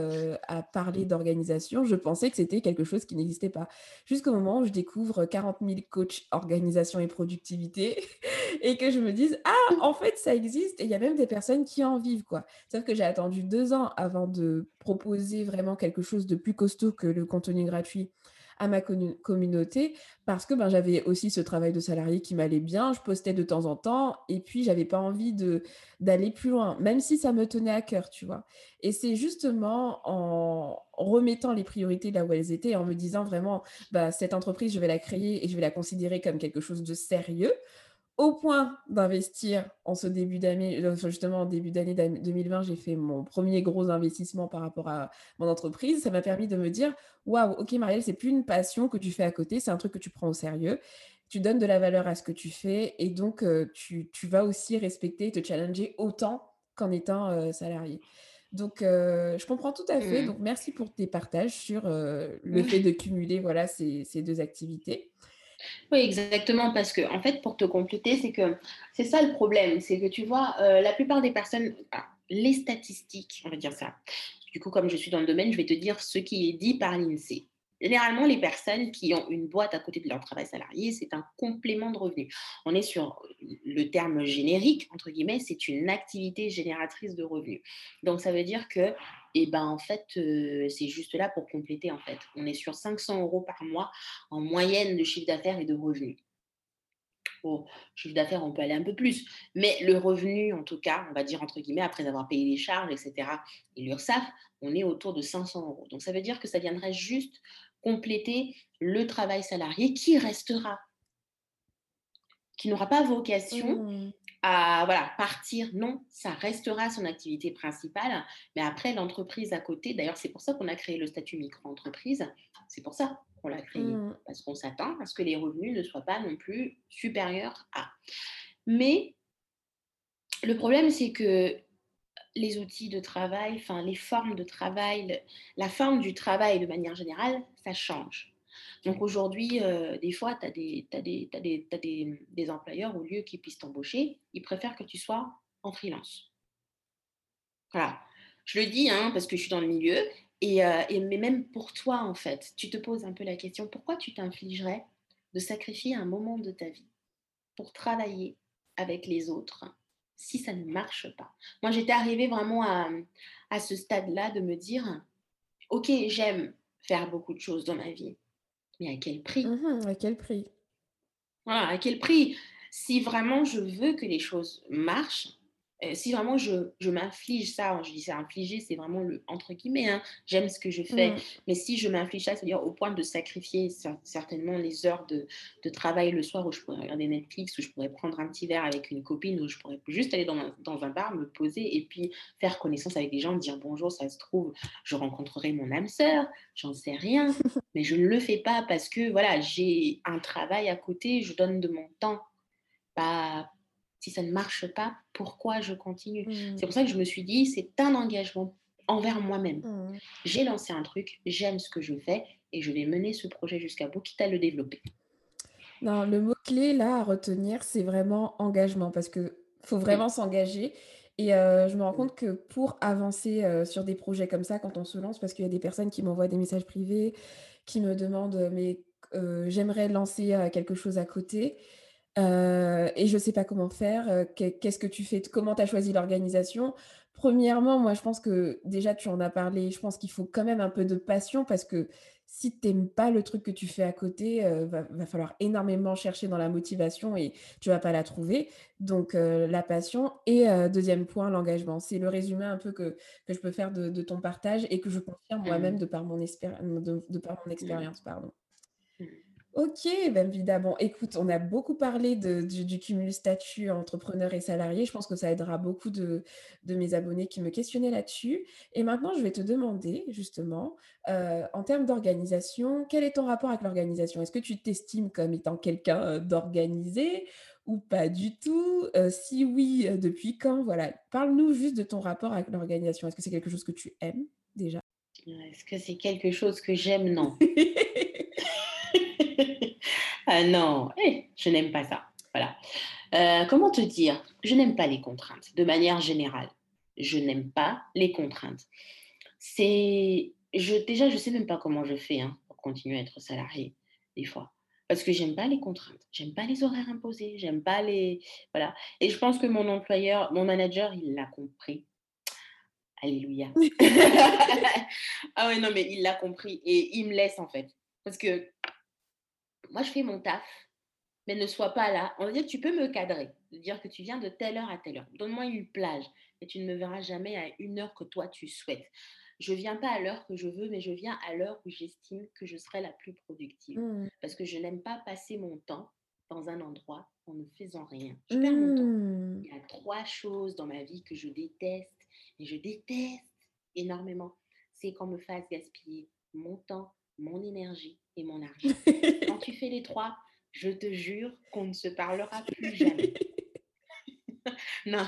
à parler d'organisation, je pensais que c'était quelque chose qui n'existait pas. Jusqu'au moment où je découvre 40 000 coachs organisation et productivité et que je me dise: «Ah, en fait, ça existe et il y a même des personnes qui en vivent, quoi». Sauf que j'ai attendu 2 ans avant de proposer vraiment quelque chose de plus costaud que le contenu gratuit à ma communauté parce que, ben, j'avais aussi ce travail de salarié qui m'allait bien. Je postais de temps en temps et puis j'avais pas envie d'aller plus loin, même si ça me tenait à cœur, tu vois? Et c'est justement en remettant les priorités là où elles étaient, en me disant vraiment: «Bah, cette entreprise, je vais la créer et je vais la considérer comme quelque chose de sérieux», au point d'investir en ce début d'année, enfin justement en début d'année d'an 2020, j'ai fait mon premier gros investissement par rapport à mon entreprise. Ça m'a permis de me dire: «Waouh, OK Marielle, c'est plus une passion que tu fais à côté, c'est un truc que tu prends au sérieux. Tu donnes de la valeur à ce que tu fais et donc heu, tu tu vas aussi respecter et te challenger autant qu'en étant, heu, salarié». Donc je comprends tout à fait, Mmh. donc merci pour tes partages sur, le fait Ouais. de cumuler, voilà, ces ces 2 activités. Oui, exactement, parce que en fait, pour te compléter, c'est que c'est ça le problème, c'est que tu vois, heu, la plupart des personnes les statistiques, on va dire ça. Du coup, comme je suis dans le domaine, je vais te dire ce qui est dit par l'INSEE. Généralement, les personnes qui ont une boîte à côté de leur travail salarié, c'est un complément de revenu. On est sur le terme générique, entre guillemets, c'est une activité génératrice de revenus. Donc ça veut dire que, eh ben, en fait, heu, c'est juste là pour compléter, en fait. On est sur 500 euros par mois en moyenne de chiffre d'affaires et de revenus. Bon, chiffre d'affaires, on peut aller un peu plus, mais le revenu, en tout cas, on va dire entre guillemets, après avoir payé les charges, et cetera, et l'URSSAF, on est autour de 500 euros. Donc ça veut dire que ça viendrait juste compléter le travail salarié qui restera, qui n'aura pas vocation Mmh. à voilà, partir. Non, ça restera son activité principale, mais après l'entreprise à côté d'ailleurs, c'est pour ça qu'on a créé le statut micro-entreprise, c'est pour ça qu'on l'a créé, Mmh. parce qu'on s'attend à ce que les revenus ne soient pas non plus supérieurs à. Mais le problème, c'est que les outils de travail, enfin les formes de travail, le la forme du travail de manière générale, ça change. Donc aujourd'hui, heu, des fois, tu as des des des des, des employeurs, au lieu qu'ils puissent t'embaucher, ils préfèrent que tu sois en freelance. Voilà. Je le dis, hein, parce que je suis dans le milieu et heu et mais même pour toi, en fait, tu te poses un peu la question, pourquoi tu t'infligerais de sacrifier un moment de ta vie pour travailler avec les autres si ça ne marche pas? Moi, j'étais arrivée vraiment à, à ce stade-là de me dire: «OK, j'aime faire beaucoup de choses dans ma vie, mais à quel prix?» Mmh À quel prix? Voilà, à quel prix? Si vraiment je veux que les choses marchent, heu, si vraiment je je m'inflige ça, je dis ça infliger, c'est vraiment le entre guillemets, hein, j'aime ce que je fais, Mmh. mais si je m'inflige ça, c'est-à-dire au point de sacrifier cer certainement les heures de de travail le soir où je pourrais regarder Netflix, où je pourrais prendre un petit verre avec une copine, où je pourrais juste aller dans un dans un bar, me poser et puis faire connaissance avec des gens, dire bonjour, ça se trouve, je rencontrerai mon âme sœur, j'en sais rien. Mais je ne le fais pas parce que voilà, j'ai un travail à côté, je donne de mon temps. Bah, si ça ne marche pas, pourquoi je continue? Mmh. C'est pour ça que je me suis dit: «C'est un engagement envers moi-même. Mmh. J'ai lancé un truc, j'aime ce que je fais et je vais mener ce projet jusqu'à bout, quitte à le développer». Non, le mot-clé là à retenir, c'est vraiment engagement parce que faut Mmh, vraiment s'engager et heu, je me rends compte que pour avancer, heu, sur des projets comme ça quand on se lance parce qu'il y a des personnes qui m'envoient des messages privés, qui me demandent, «Mais, heu, j'aimerais lancer, quelque chose à côté, heu, et je sais pas comment faire, qu'est qu'est-ce que tu fais? Comment tu as choisi l'organisation?» Premièrement, moi je pense que déjà tu en as parlé, je pense qu'il faut quand même un peu de passion parce que si tu aimes pas le truc que tu fais à côté, heu, va va falloir énormément chercher dans la motivation et tu vas pas la trouver. Donc heu, la passion et 2 point, l'engagement. C'est le résumé un peu que que je peux faire de de ton partage et que je confirme moi-même mmh, de par mon de par mon mmh, expérience, pardon. OK, ben, évidemment. Écoute, on a beaucoup parlé de du du cumul statut entrepreneur et salarié. Je pense que ça aidera beaucoup de de mes abonnés qui me questionnaient là-dessus. Et maintenant, je vais te demander justement, heu, en termes d'organisation, quel est ton rapport avec l'organisation? Est-ce que tu t'estimes comme étant quelqu'un, heu, d'organisé ou pas du tout? Heu, si oui, depuis quand? Voilà, parle-nous juste de ton rapport avec l'organisation. Est-ce que c'est quelque chose que tu aimes déjà? est-ce que c'est quelque chose que j'aime? Non. Ah non, eh, je n'aime pas ça. Voilà. Heu, comment te dire? Je n'aime pas les contraintes, de manière générale. Je n'aime pas les contraintes. C'est je déjà, je sais même pas comment je fais, hein, pour continuer à être salariée, des fois. Parce que j'aime pas les contraintes, j'aime pas les horaires imposés, j'aime pas les voilà et je pense que mon employeur mon manager, il l'a compris. Alléluia. Ah ouais, non, mais il l'a compris et il me laisse, en fait. Parce que moi, je fais mon taf, mais ne sois pas là. On va dire, tu peux me cadrer, de dire que tu viens de telle heure à telle heure. Donne-moi une plage, et tu ne me verras jamais à une heure que toi tu souhaites. Je viens pas à l'heure que je veux, mais je viens à l'heure où j'estime que je serai la plus productive. Mmh. Parce que je n'aime pas passer mon temps dans un endroit en ne faisant rien. Je perds mon temps. Mmh. Il y a trois choses dans ma vie que je déteste, et je déteste énormément. C'est qu'on me fasse gaspiller mon temps, mon énergie et mon argent. Quand tu fais les trois, je te jure qu'on ne se parlera plus jamais. non,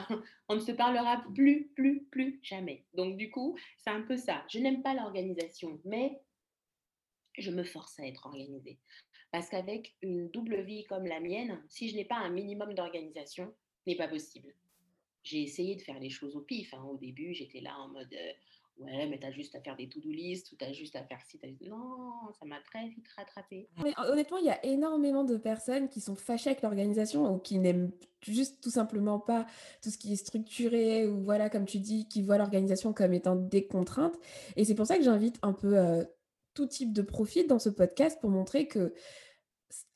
on ne se parlera plus, plus, plus jamais. Donc du coup, c'est un peu ça. Je n'aime pas l'organisation, mais je me force à être organisée. Parce qu'avec une double vie comme la mienne, si je n'ai pas un minimum d'organisation, ce n'est pas possible. J'ai essayé de faire les choses au pif. hein. Au début, j'étais là en mode euh, ouais, mais t'as juste à faire des to-do list ou t'as juste à faire ci. t'as- Non, ça m'a très vite rattrapée. Mais honnêtement, il y a énormément de personnes qui sont fâchées avec l'organisation ou qui n'aiment juste tout simplement pas tout ce qui est structuré ou voilà, comme tu dis, qui voient l'organisation comme étant des contraintes. Et c'est pour ça que j'invite un peu euh, tout type de profil dans ce podcast pour montrer que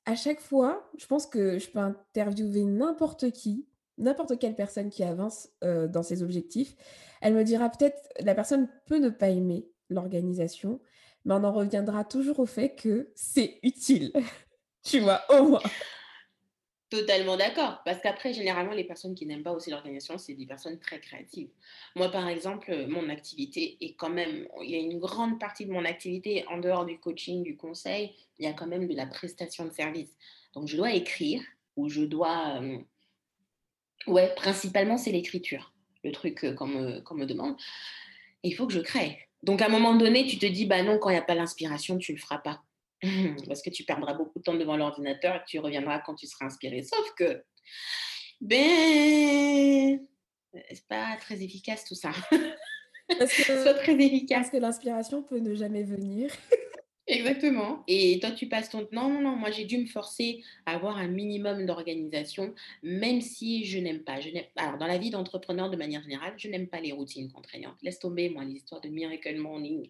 à chaque fois, je pense que je peux interviewer n'importe qui, n'importe quelle personne qui avance euh, dans ses objectifs. Elle me dira peut-être, la personne peut ne pas aimer l'organisation, mais on en reviendra toujours au fait que c'est utile. Tu vois, au moins. Totalement d'accord. Parce qu'après, généralement, les personnes qui n'aiment pas aussi l'organisation, c'est des personnes très créatives. Moi, par exemple, euh, mon activité est quand même, il y a une grande partie de mon activité en dehors du coaching, du conseil, il y a quand même de la prestation de service. Donc, je dois écrire ou je dois, euh, ouais, principalement, c'est l'écriture, le truc euh, qu'on me, me demande. Et il faut que je crée. Donc, à un moment donné, tu te dis, bah non, quand il n'y a pas l'inspiration, tu ne le feras pas. Parce que tu perdras beaucoup de temps devant l'ordinateur et que tu reviendras quand tu seras inspiré. Sauf que, ben, c'est pas très efficace tout ça. Parce que, très efficace. parce que l'inspiration peut ne jamais venir. Exactement. Et toi, tu passes ton... Non, non, non, moi, j'ai dû me forcer à avoir un minimum d'organisation, même si je n'aime pas. Je. Alors, dans la vie d'entrepreneur, de manière générale, je n'aime pas les routines contraignantes. Laisse tomber, moi, les histoires de Miracle Morning,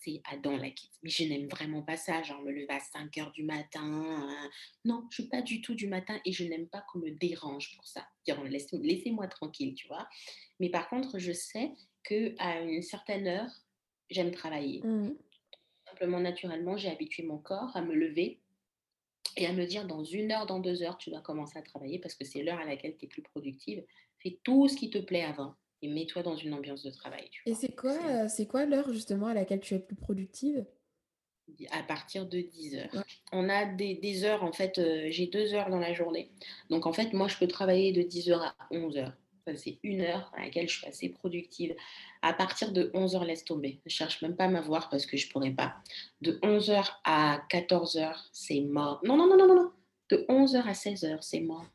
c'est Adam la quitte. Mais je n'aime vraiment pas ça, genre me lever à 5 heures du matin. euh, Non, je ne suis pas du tout du matin et je n'aime pas qu'on me dérange pour ça. Laissez-moi tranquille, tu vois. Mais par contre, je sais qu'à une certaine heure, j'aime travailler Mm. Simplement naturellement, j'ai habitué mon corps à me lever et à me dire dans une heure, dans deux heures, tu dois commencer à travailler parce que c'est l'heure à laquelle tu es plus productive. Fais tout ce qui te plaît avant et mets-toi dans une ambiance de travail, tu Et c'est quoi, C'est euh, c'est quoi l'heure justement à laquelle tu es plus productive? à partir de 10 Ouais. heures. On a des, des heures, en fait, euh, j'ai deux heures dans la journée. Donc, en fait, moi, je peux travailler de 10 heures à 11 heures. C'est une heure à laquelle je suis assez productive. À partir de 11 heures, laisse tomber. Je cherche même pas à m'avoir parce que je pourrais pas. De 11 heures à 14 heures, c'est mort. Non, non, non, non, non. De 11 heures à 16 heures, c'est mort.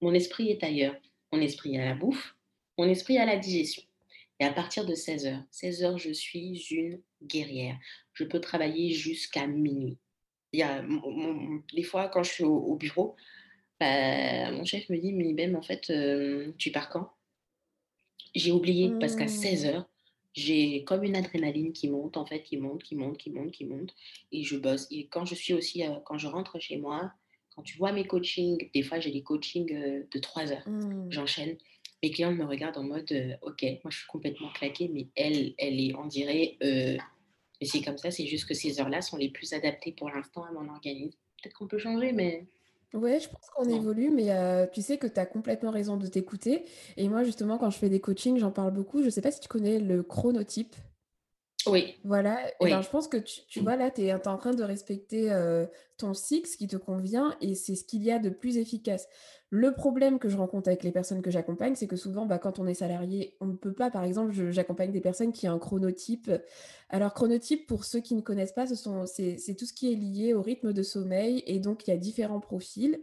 Mon esprit est ailleurs. Mon esprit est à la bouffe. Mon esprit est à la digestion. Et à partir de 16 heures, 16 heures, je suis une guerrière. Je peux travailler jusqu'à minuit. Il y a, des fois, quand je suis au bureau, bah, mon chef me dit, mais Ben, en fait, euh, tu pars quand? J'ai oublié parce qu'à 16 Mm. heures, j'ai comme une adrénaline qui monte, en fait, qui monte, qui monte, qui monte, qui monte. Et je bosse. Et quand je suis aussi, euh, quand je rentre chez moi, quand tu vois mes coachings, des fois, j'ai des coachings euh, de 3 heures Mm. j'enchaîne. Mes clientes me regardent en mode euh, Ok, moi je suis complètement claquée, mais elle, elle est, on dirait, mais c'est comme ça, c'est juste que ces heures-là sont les plus adaptées pour l'instant à mon organisme. Peut-être qu'on peut changer, mais Ouais, je pense qu'on évolue, mais euh, tu sais que tu as complètement raison de t'écouter. Et moi, justement, quand je fais des coachings, j'en parle beaucoup. Je sais pas si tu connais le chronotype. Oui, Voilà et ben, je pense que tu tu vois, là, tu es en train de respecter, heu, ton cycle, ce qui te convient et c'est ce qu'il y a de plus efficace. Le problème que je rencontre avec les personnes que j'accompagne, c'est que souvent, bah, quand on est salarié, on ne peut pas par exemple, j'accompagne des personnes qui ont un chronotype. Alors chronotype, pour ceux qui ne connaissent pas, c'est tout ce qui est lié au rythme de sommeil et donc il y a différents profils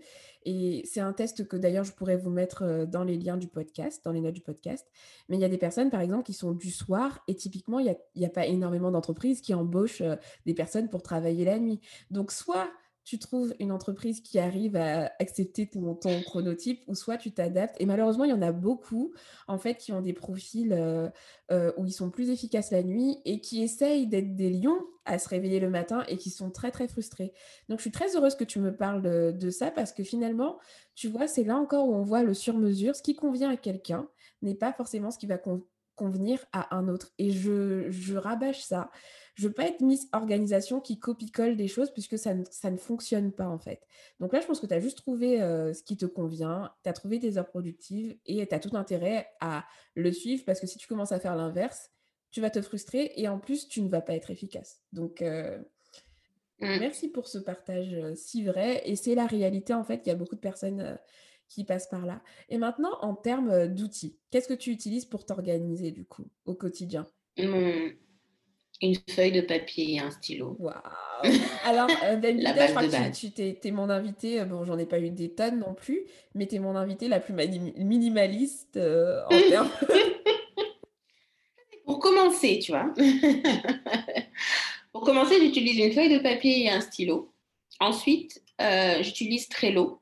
et c'est un test que d'ailleurs je pourrais vous mettre, heu, dans les liens du podcast, dans les notes du podcast. Mais il y a des personnes, par exemple, qui sont du soir et typiquement, il y a a pas énormément d'entreprises qui embauchent, heu, des personnes pour travailler la nuit. Donc soit tu trouves une entreprise qui arrive à accepter ton ton chronotype ou soit tu t'adaptes et malheureusement, il y en a beaucoup, en fait, qui ont des profils, heu heu, où ils sont plus efficaces la nuit et qui essayent d'être des lions à se réveiller le matin et qui sont très, très frustrés. Donc je suis très heureuse que tu me parles de ça parce que finalement, tu vois, c'est là encore où on voit le sur-mesure. Ce qui convient à quelqu'un n'est pas forcément ce qui va con convenir à un autre et je rabâche ça. Je veux pas être Miss Organisation qui copie-colle des choses puisque ça ne ça ne fonctionne pas, en fait. Donc là, je pense que tu as juste trouvé, heu, ce qui te convient, tu as trouvé tes heures productives et tu as tout intérêt à le suivre parce que si tu commences à faire l'inverse, tu vas te frustrer et en plus, tu ne vas pas être efficace. Donc heu, Mmh. merci pour ce partage, heu, si vrai et c'est la réalité, en fait. Il y a beaucoup de personnes, qui passent par là et maintenant en termes, d'outils, qu'est-ce que tu utilises pour t'organiser, du coup, au quotidien? Mon une feuille de papier et un stylo. Waouh! Alors, je crois que tu tu mon invitée, heu, bon, j'en ai pas eu des tonnes non plus, mais tu es mon invitée la plus minimaliste, heu, en termes Pour commencer, tu vois? Pour commencer, j'utilise une feuille de papier et un stylo. Ensuite, heu, j'utilise Trello.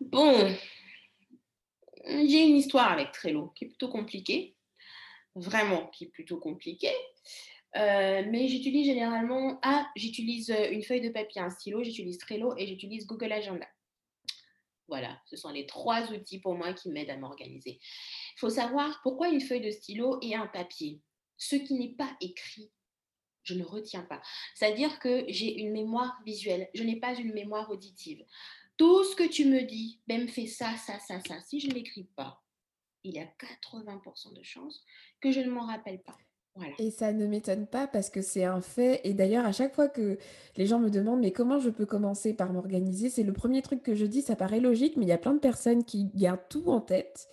Bon, j'ai une histoire avec Trello qui est plutôt compliquée, vraiment qui est plutôt compliquée, heu, mais j'utilise généralement ah, j'utilise, heu, une feuille de papier, un stylo, j'utilise Trello et j'utilise Google Agenda. Voilà, ce sont les 3 outils pour moi qui m'aident à m'organiser. Il faut savoir pourquoi une feuille de stylo et un papier. Ce qui n'est pas écrit je ne retiens pas. C'est-à-dire que j'ai une mémoire visuelle, je n'ai pas une mémoire auditive. Tout ce que tu me dis, même fais ça, ça, ça, ça. Si je ne l'écris pas, il y a 80% de chances que je ne m'en rappelle pas. Et ça ne m'étonne pas parce que c'est un fait et d'ailleurs, à chaque fois que les gens me demandent: «Mais comment je peux commencer par m'organiser?» c'est le premier truc que je dis, ça paraît logique, mais il y a plein de personnes qui gardent tout en tête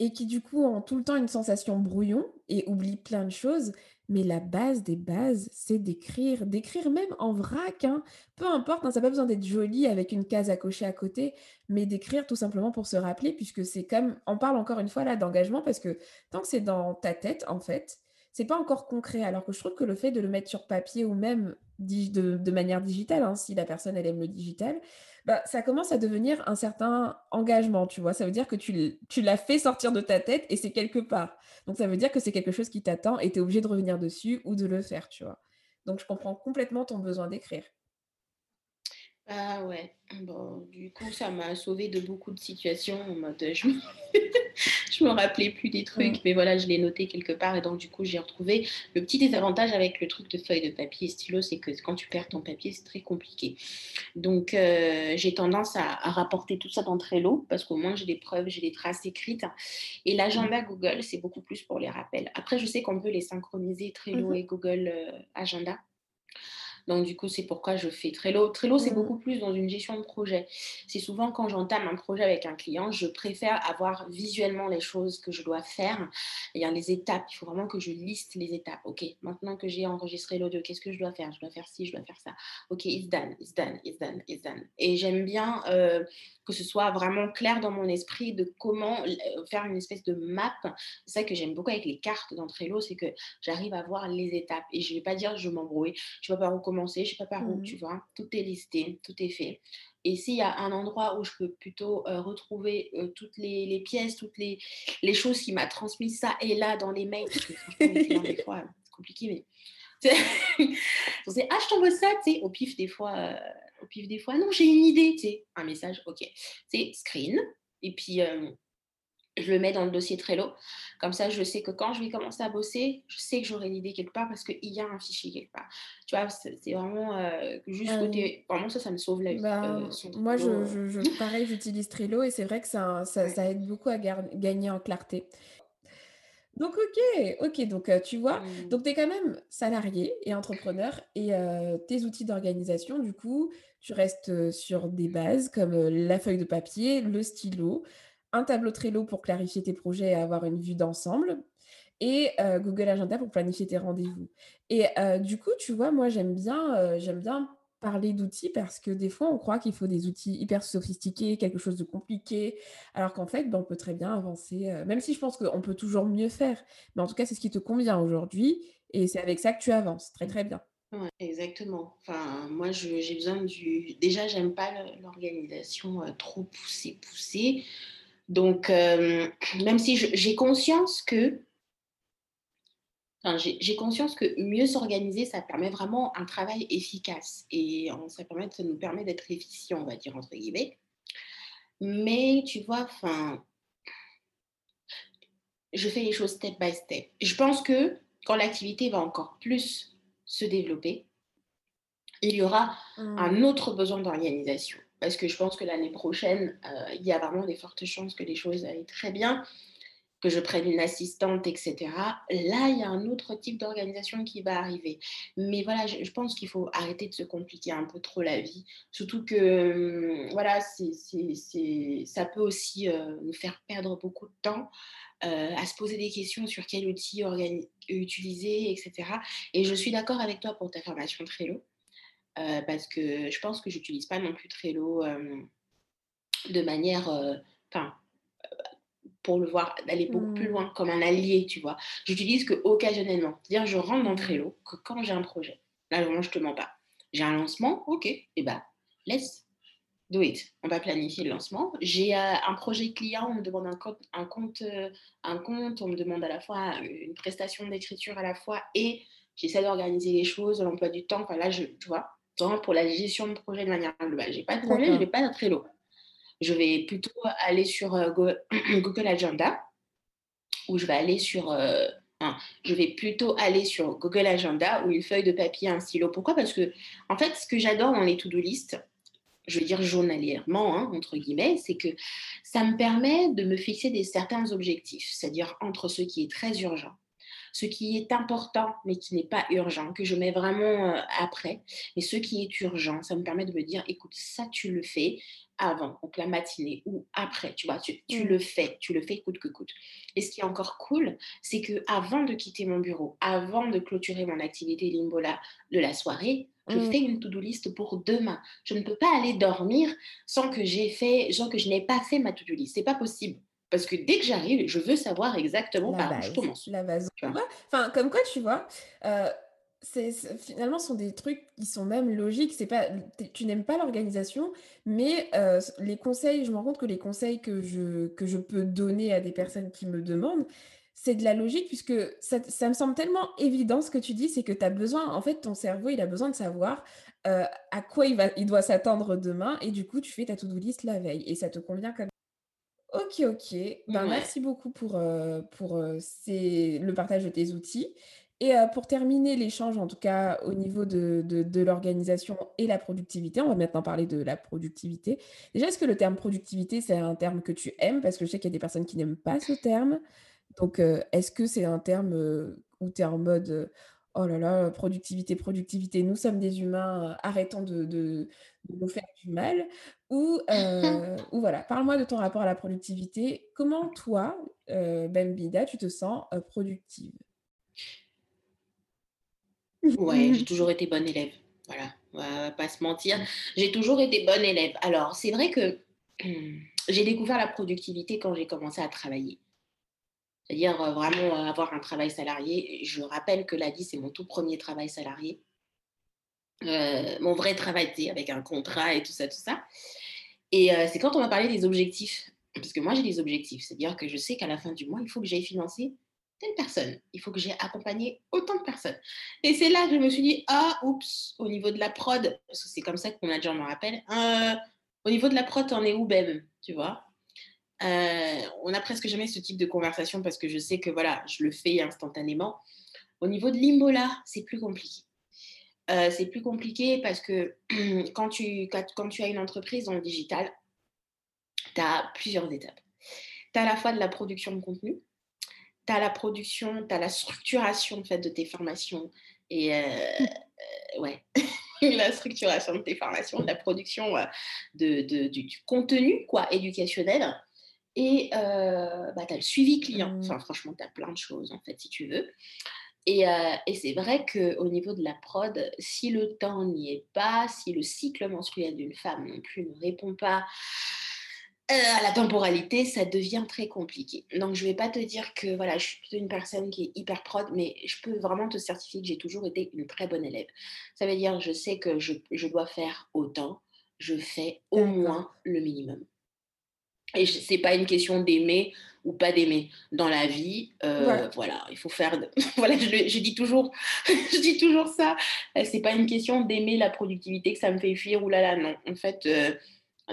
Et qui du coup ont tout le temps une sensation brouillon et oublient plein de choses. Mais la base des bases, c'est d'écrire, d'écrire même en vrac, hein. Peu importe, hein, ça a pas besoin d'être joli avec une case à cocher à côté, mais d'écrire tout simplement pour se rappeler puisque c'est comme on parle encore une fois là d'engagement parce que tant que c'est dans ta tête, en fait, c'est pas encore concret. Alors que je trouve que le fait de le mettre sur papier ou même de de manière digitale, hein, si la personne elle aime le digital, bah, ça commence à devenir un certain engagement, tu vois? Ça veut dire que tu tu l'as fait sortir de ta tête et c'est quelque part. Donc ça veut dire que c'est quelque chose qui t'attend et tu es obligé de revenir dessus ou de le faire, tu vois? Donc je comprends complètement ton besoin d'écrire. Ah ouais, bon, du coup, ça m'a sauvée de beaucoup de situations en mode, je me je me rappelais plus des Mmh. trucs, mais voilà, je l'ai noté quelque part et donc du coup, j'ai retrouvé. Le petit désavantage avec le truc de feuille de papier et stylo, c'est que quand tu perds ton papier, c'est très compliqué. Donc, heu, j'ai tendance à à rapporter tout ça dans Trello parce qu'au moins j'ai des preuves, j'ai des traces écrites et l'agenda Google, c'est beaucoup plus pour les rappels. Après, je sais qu'on peut les synchroniser Trello Mmh et Google, heu, Agenda. Donc du coup, c'est pourquoi je fais Trello. Trello, c'est Mmh. beaucoup plus dans une gestion de projet. C'est souvent quand j'entame un projet avec un client, je préfère avoir visuellement les choses que je dois faire. Il y a les étapes, il faut vraiment que je liste les étapes. OK, maintenant que j'ai enregistré l'audio, qu'est-ce que je dois faire? Je dois faire ci, je dois faire ça. OK, it's done, it's done, it's done, it's done. Et j'aime bien euh, que ce soit vraiment clair dans mon esprit de comment euh, faire une espèce de map. C'est ça que j'aime beaucoup avec les cartes dans Trello, c'est que j'arrive à voir les étapes et je ne vais pas dire je m'embrouille je ne sais pas où commencer, je ne sais pas par où, tu vois. Tout est listé, tout est fait. Et s'il y a un endroit où je peux plutôt euh, retrouver euh, toutes les, les, pièces, toutes les, les choses qui m'a transmis ça et là dans les mails, parce que franchement, les clients, des fois, c'est compliqué, mais. c'est ah, je t'envoie ça, tu sais, au pif, des fois, euh, au pif, des fois, non, j'ai une idée, tu sais, un message, ok. C'est screen, et puis je le mets dans le dossier Trello. Comme ça, je sais que quand je vais commencer à bosser, je sais que j'aurai l'idée quelque part parce qu'il y a un fichier quelque part. Tu vois, c'est vraiment euh, juste oui. côté. Vraiment, ça, ça me sauve la vie. Euh, Ben, son moi je euh, je je pareil, j'utilise Trello et c'est vrai que ça ça ouais. ça aide beaucoup à gar gagner en clarté. Donc OK, OK, donc heu, tu vois? Mmh. Donc tu es quand même salarié et entrepreneur et tes outils d'organisation, du coup, tu restes, sur des bases comme, la feuille de papier, le stylo, un tableau Trello pour clarifier tes projets et avoir une vue d'ensemble et heu, Google Agenda pour planifier tes rendez-vous et heu, du coup, tu vois, moi, j'aime bien, heu, j'aime bien parler d'outils parce que des fois, on croit qu'il faut des outils hyper sophistiqués, quelque chose de compliqué, alors qu'en fait, ben, on peut très bien avancer, même si je pense qu'on peut toujours mieux faire, mais en tout cas, c'est ce qui te convient aujourd'hui et c'est avec ça que tu avances. Très, très bien. Exactement. Enfin, moi, j'ai besoin du déjà, j'aime pas l'organisation, trop poussée, poussée. Donc, hem, même si j'ai conscience que enfin, j'ai conscience que mieux s'organiser, ça permet vraiment un travail efficace et en ça permet ça nous permet d'être «efficient», on va dire, entre guillemets. Mais tu vois, enfin, je fais les choses step by step. Je pense que quand l'activité va encore plus se développer, il y aura Mmh. un autre besoin d'organisation. Parce que je pense que l'année prochaine, heu, il y a vraiment des fortes chances que les choses aillent très bien, que je prenne une assistante et cetera. Là, il y a un autre type d'organisation qui va arriver. Mais voilà, je pense qu'il faut arrêter de se compliquer un peu trop la vie. Surtout que, mmh, voilà, ça peut aussi, heu, nous faire perdre beaucoup de temps, heu, à se poser des questions sur quel outil utiliser et cetera. Et je suis d'accord avec toi pour ta formation Trello. Heu, parce que je pense que j'utilise pas non plus Trello, hem, de manière, heu, enfin, pour le voir d'aller beaucoup plus Mmh. loin, comme un allié, tu vois? J'utilise que occasionnellement. C'est-à-dire je rentre dans. Trello que quand j'ai un projet. Là, vraiment, je te mens pas. J'ai un lancement, OK et bah, let's do it. On va planifier le lancement. J'ai, un projet client, on me demande un compte un compte, un compte, on me demande à la fois une prestation d'écriture à la fois et j'essaie d'organiser les choses, l'emploi du temps. Enfin là, je tu vois? Pour la gestion de projet de manière globale. J'ai pas de projet, je vais pas à Trello. Je vais plutôt aller sur, Google Agenda où je vais aller sur, je vais plutôt aller sur Google Agenda ou une feuille de papier, un stylo. Pourquoi? Parce que en fait, ce que j'adore dans les to-do list, je veux dire journalièrement, hein, entre guillemets, c'est que ça me permet de me fixer des certains objectifs, c'est-à-dire entre ce qui est très urgent, ce qui est important mais qui n'est pas urgent, que je mets vraiment euh, après, mais ce qui est urgent, ça me permet de me dire, écoute, ça tu le fais avant, donc la matinée ou après, tu vois, tu, tu Mmh. le fais, tu le fais coûte que coûte. Et ce qui est encore cool, c'est que avant de quitter mon bureau, avant de clôturer mon activité Limbola de la soirée, je Mmh. fais une to-do list pour demain. Je ne peux pas aller dormir sans que j'ai fait, sans que je n'ai pas fait ma to-do list. C'est pas possible. Parce que dès que j'arrive, je veux savoir exactement La par où je commence. la base. Enfin, comme quoi, tu vois, heu, c'est finalement, ce sont des trucs qui sont même logiques. C'est pas tu n'aimes pas l'organisation, mais heu, s les conseils je me rends compte que les conseils que je que je peux donner à des personnes qui me demandent, c'est de la logique puisque ça me semble tellement évident ce que tu dis, c'est que tu as besoin en fait, ton cerveau, il a besoin de savoir, heu, à quoi il va il doit s'attendre demain et du coup, tu fais ta to do list la veille et ça te convient comme OK, OK. Ben, Ouais. merci beaucoup pour, heu, pour, ces le partage de tes outils et heu, pour terminer l'échange, en tout cas au niveau de de de l'organisation et la productivité, on va maintenant parler de la productivité. Déjà, est-ce que le terme productivité, c'est un terme que tu aimes? Parce que je sais qu'il y a des personnes qui n'aiment pas ce terme. Donc, est-ce que c'est un terme, où tu es en mode, «Oh là là, productivité, productivité, nous sommes des humains, heu, arrêtons de de de nous faire du mal» ou, heu, ou voilà, parle-moi de ton rapport à la productivité. Comment toi, heu, Bembida, tu te sens, productive? Ouais, j'ai toujours été bonne élève. Voilà, on va pas se mentir. J'ai toujours été bonne élève. Alors, c'est vrai que j'ai découvert la productivité quand j'ai commencé à travailler. C'est-à-dire euh, vraiment euh, avoir un travail salarié. Je rappelle que la vie, c'est mon tout premier travail salarié. Euh, mon vrai travail, avec un contrat et tout ça, tout ça. Et c'est quand on m'a parlé des objectifs. Parce que moi, j'ai des objectifs. C'est-à-dire que je sais qu'à la fin du mois, il faut que j'aille financer telle personne. Il faut que j'ai accompagné autant de personnes. Et c'est là que je me suis dit, ah, oups, au niveau de la prod, parce que c'est comme ça que mon manager me rappelle, au niveau de la prod, t'en es où, Ben? Tu vois? Euh, On n'a presque jamais ce type de conversation parce que je sais que voilà, je le fais instantanément. Au niveau de Limbola, c'est plus compliqué. Euh, c'est plus compliqué parce que quand tu, quand tu as une entreprise le digital, tu as plusieurs étapes. Tu as à la fois de la production de contenu, tu as la production, tu la structuration en fait, de tes formations. Et euh, ouais, la structuration de tes formations, la production de, de, du, contenu quoi, éducationnel. Et euh, bah, tu as le suivi client. Mmh. Enfin, franchement, tu as plein de choses, en fait, si tu veux. Et, et c'est vrai qu'au niveau de la prod, si le temps n'y est pas, si le cycle menstruel d'une femme non plus ne répond pas euh, à la temporalité, ça devient très compliqué. Donc, je ne vais pas te dire que voilà, je suis plutôt une personne qui est hyper prod, mais je peux vraiment te certifier que j'ai toujours été une très bonne élève. Ça veut dire, je sais que je, je dois faire autant, je fais au moins le minimum. Et ce n'est pas une question d'aimer ou pas d'aimer dans la vie. Euh, voilà, il faut faire. voilà, je, je, dis toujours, je dis toujours ça. Euh, c'est pas une question d'aimer la productivité que ça me fait fuir ou là là. Non, en fait,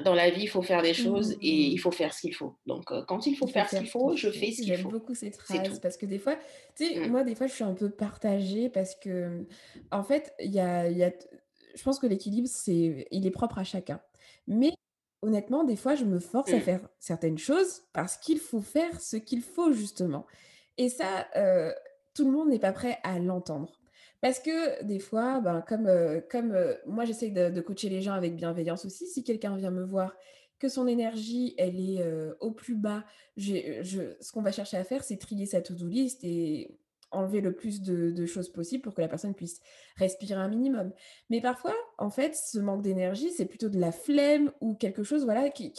dans la vie, il faut faire des choses et mmh. il faut faire ce qu'il faut. Donc, euh, quand il faut faire ce qu'il faut, je fais ce qu'il faut. J'aime beaucoup cette phrase parce que des fois, tu sais, mmh. moi, des fois, je suis un peu partagée parce que, en fait, il y a, y a, je pense que l'équilibre, c'est, il est propre à chacun. Mais honnêtement, des fois, je me force à mmh. faire certaines choses parce qu'il faut faire ce qu'il faut, justement. Et ça, euh, tout le monde n'est pas prêt à l'entendre. Parce que des fois, ben, comme, euh, comme euh, moi, j'essaie de, coacher les gens avec bienveillance aussi. Si quelqu'un vient me voir, que son énergie, elle est au plus bas, je, ce qu'on va chercher à faire, c'est trier sa to-do list et enlever le plus de, choses possibles pour que la personne puisse respirer un minimum. Mais parfois, en fait, ce manque d'énergie, c'est plutôt de la flemme ou quelque chose voilà, qui,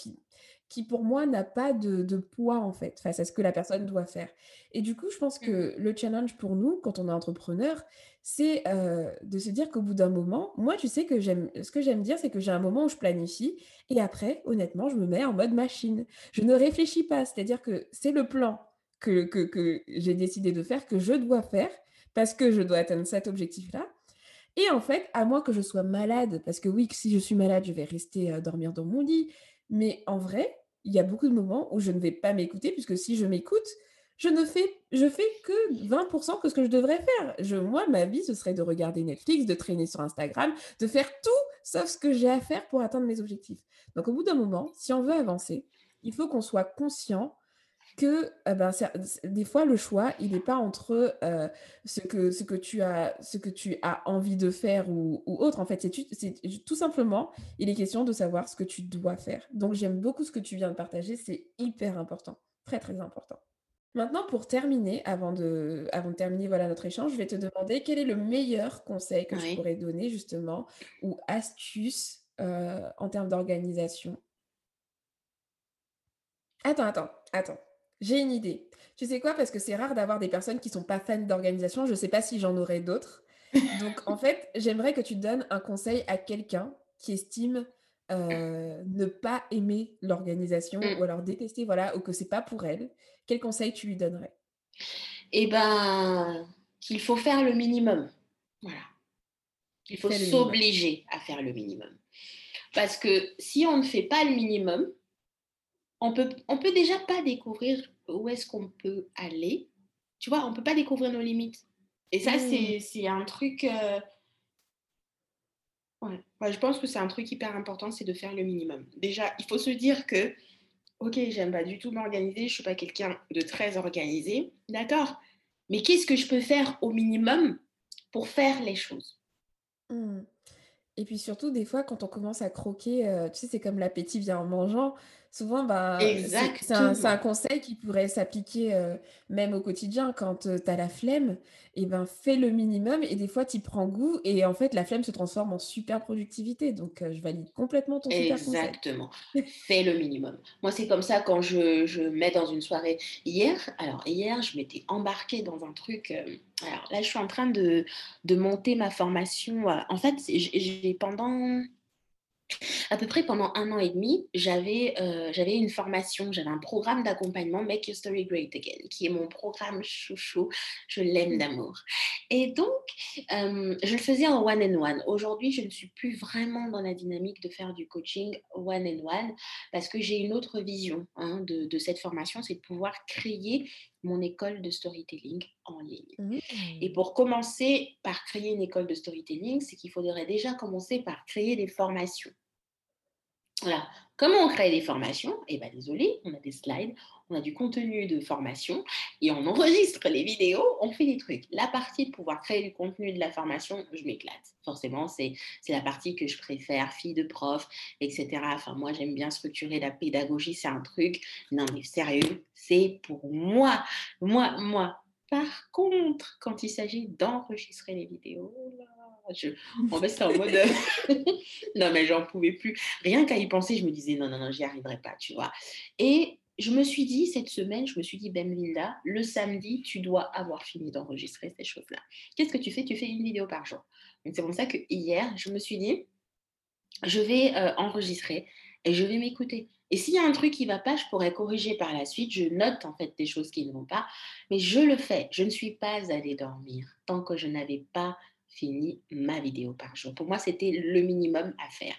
qui pour moi n'a pas de, poids en fait face à ce que la personne doit faire. Et du coup, je pense que mmh. le challenge pour nous, quand on est entrepreneur, c'est euh, de se dire qu'au bout d'un moment, moi, tu sais que j'aime, ce que j'aime dire, c'est que j'ai un moment où je planifie et après, honnêtement, je me mets en mode machine. Je ne réfléchis pas, c'est-à-dire que c'est le plan que, que, que j'ai décidé de faire, que je dois faire parce que je dois atteindre cet objectif-là. Et en fait, à moins que je sois malade, parce que oui, si je suis malade, je vais rester euh, dormir dans mon lit, mais en vrai, il y a beaucoup de moments où je ne vais pas m'écouter, puisque si je m'écoute, je ne fais, je fais que 20% que ce que je devrais faire. Je, moi, ma vie, ce serait de regarder Netflix, de traîner sur Instagram, de faire tout sauf ce que j'ai à faire pour atteindre mes objectifs. Donc, au bout d'un moment, si on veut avancer, il faut qu'on soit conscient que euh, ben, des fois le choix il n'est pas entre euh, ce, que, ce, que tu as, ce que tu as envie de faire ou, autre en fait c'est tout simplement il est question de savoir ce que tu dois faire donc j'aime beaucoup ce que tu viens de partager c'est hyper important très très important Maintenant, pour terminer, avant de, avant de terminer voilà, notre échange, je vais te demander quel est le meilleur conseil que je pourrais donner justement ou astuce euh, en termes d'organisation. Attends, attends, attends. J'ai une idée. Tu sais quoi? Parce que c'est rare d'avoir des personnes qui sont pas fans d'organisation. Je ne sais pas si j'en aurai d'autres. Donc, en fait, j'aimerais que tu donnes un conseil à quelqu'un qui estime euh, ne pas aimer l'organisation mmh. ou alors détester, voilà, ou que c'est pas pour elle. Quel conseil tu lui donnerais? Eh ben, qu'il faut faire le minimum. Voilà. Il faut s'obliger à faire le minimum. Parce que si on ne fait pas le minimum, on peut, on peut déjà pas découvrir où est-ce qu'on peut aller. Tu vois, on peut pas découvrir nos limites. Et ça, c'est mmh. un truc. Euh, ouais. je pense que c'est un truc hyper important, c'est de faire le minimum. Déjà, il faut se dire que, ok, j'aime pas du tout m'organiser, je suis pas quelqu'un de très organisé, d'accord. Mais qu'est-ce que je peux faire au minimum pour faire les choses? Mmh. Et puis surtout, des fois, quand on commence à croquer, euh, tu sais, c'est comme l'appétit vient en mangeant. Souvent, bah, c'est un, conseil qui pourrait s'appliquer euh, même au quotidien. Quand euh, tu as la flemme, et eh ben, fais le minimum et des fois, tu prends goût et en fait, la flemme se transforme en super productivité. Donc, je valide complètement ton super conseil. Exactement. fais le minimum. Moi, c'est comme ça quand je, je mets dans une soirée. Hier, alors hier, je m'étais embarquée dans un truc alors là, je suis en train de, monter ma formation. Euh, en fait, j'ai pendant à peu près pendant un an et demi, j'avais euh, j'avais une formation, j'avais un programme d'accompagnement Make Your Story Great Again, qui est mon programme chouchou. Je l'aime mmh. d'amour. Et donc, euh, je le faisais en one and one. Aujourd'hui, je ne suis plus vraiment dans la dynamique de faire du coaching one and one parce que j'ai une autre vision hein, de, de, cette formation, c'est de pouvoir créer mon école de storytelling en ligne. Et mmh. pour commencer par créer une école de storytelling, c'est qu'il faudrait déjà commencer par créer des formations. Voilà. Comment on crée des formations? Eh bien, désolé, on a des slides, on a du contenu de formation et on enregistre les vidéos, on fait des trucs. La partie de pouvoir créer du contenu de la formation, je m'éclate. Forcément, c'est la partie que je préfère, fille de prof, etc. Enfin, moi, j'aime bien structurer la pédagogie, c'est un truc. Non, mais sérieux, c'est pour moi. Moi, moi. Par contre, quand il s'agit d'enregistrer les vidéos, là, je, en en mode. non, mais j'en pouvais plus. Rien qu'à y penser, je me disais, non, non, non, j'y arriverai pas, tu vois. Et je me suis dit, cette semaine, je me suis dit, Ben Linda, le samedi, tu dois avoir fini d'enregistrer ces choses-là. Qu'est-ce que tu fais? Tu fais une vidéo par jour. C'est pour ça que hier, je me suis dit, je vais euh, enregistrer et je vais m'écouter. Et s'il y a un truc qui ne va pas, je pourrais corriger par la suite. Je note en fait des choses qui ne vont pas, mais je le fais. Je ne suis pas allée dormir tant que je n'avais pas fini ma vidéo par jour. Pour moi, c'était le minimum à faire.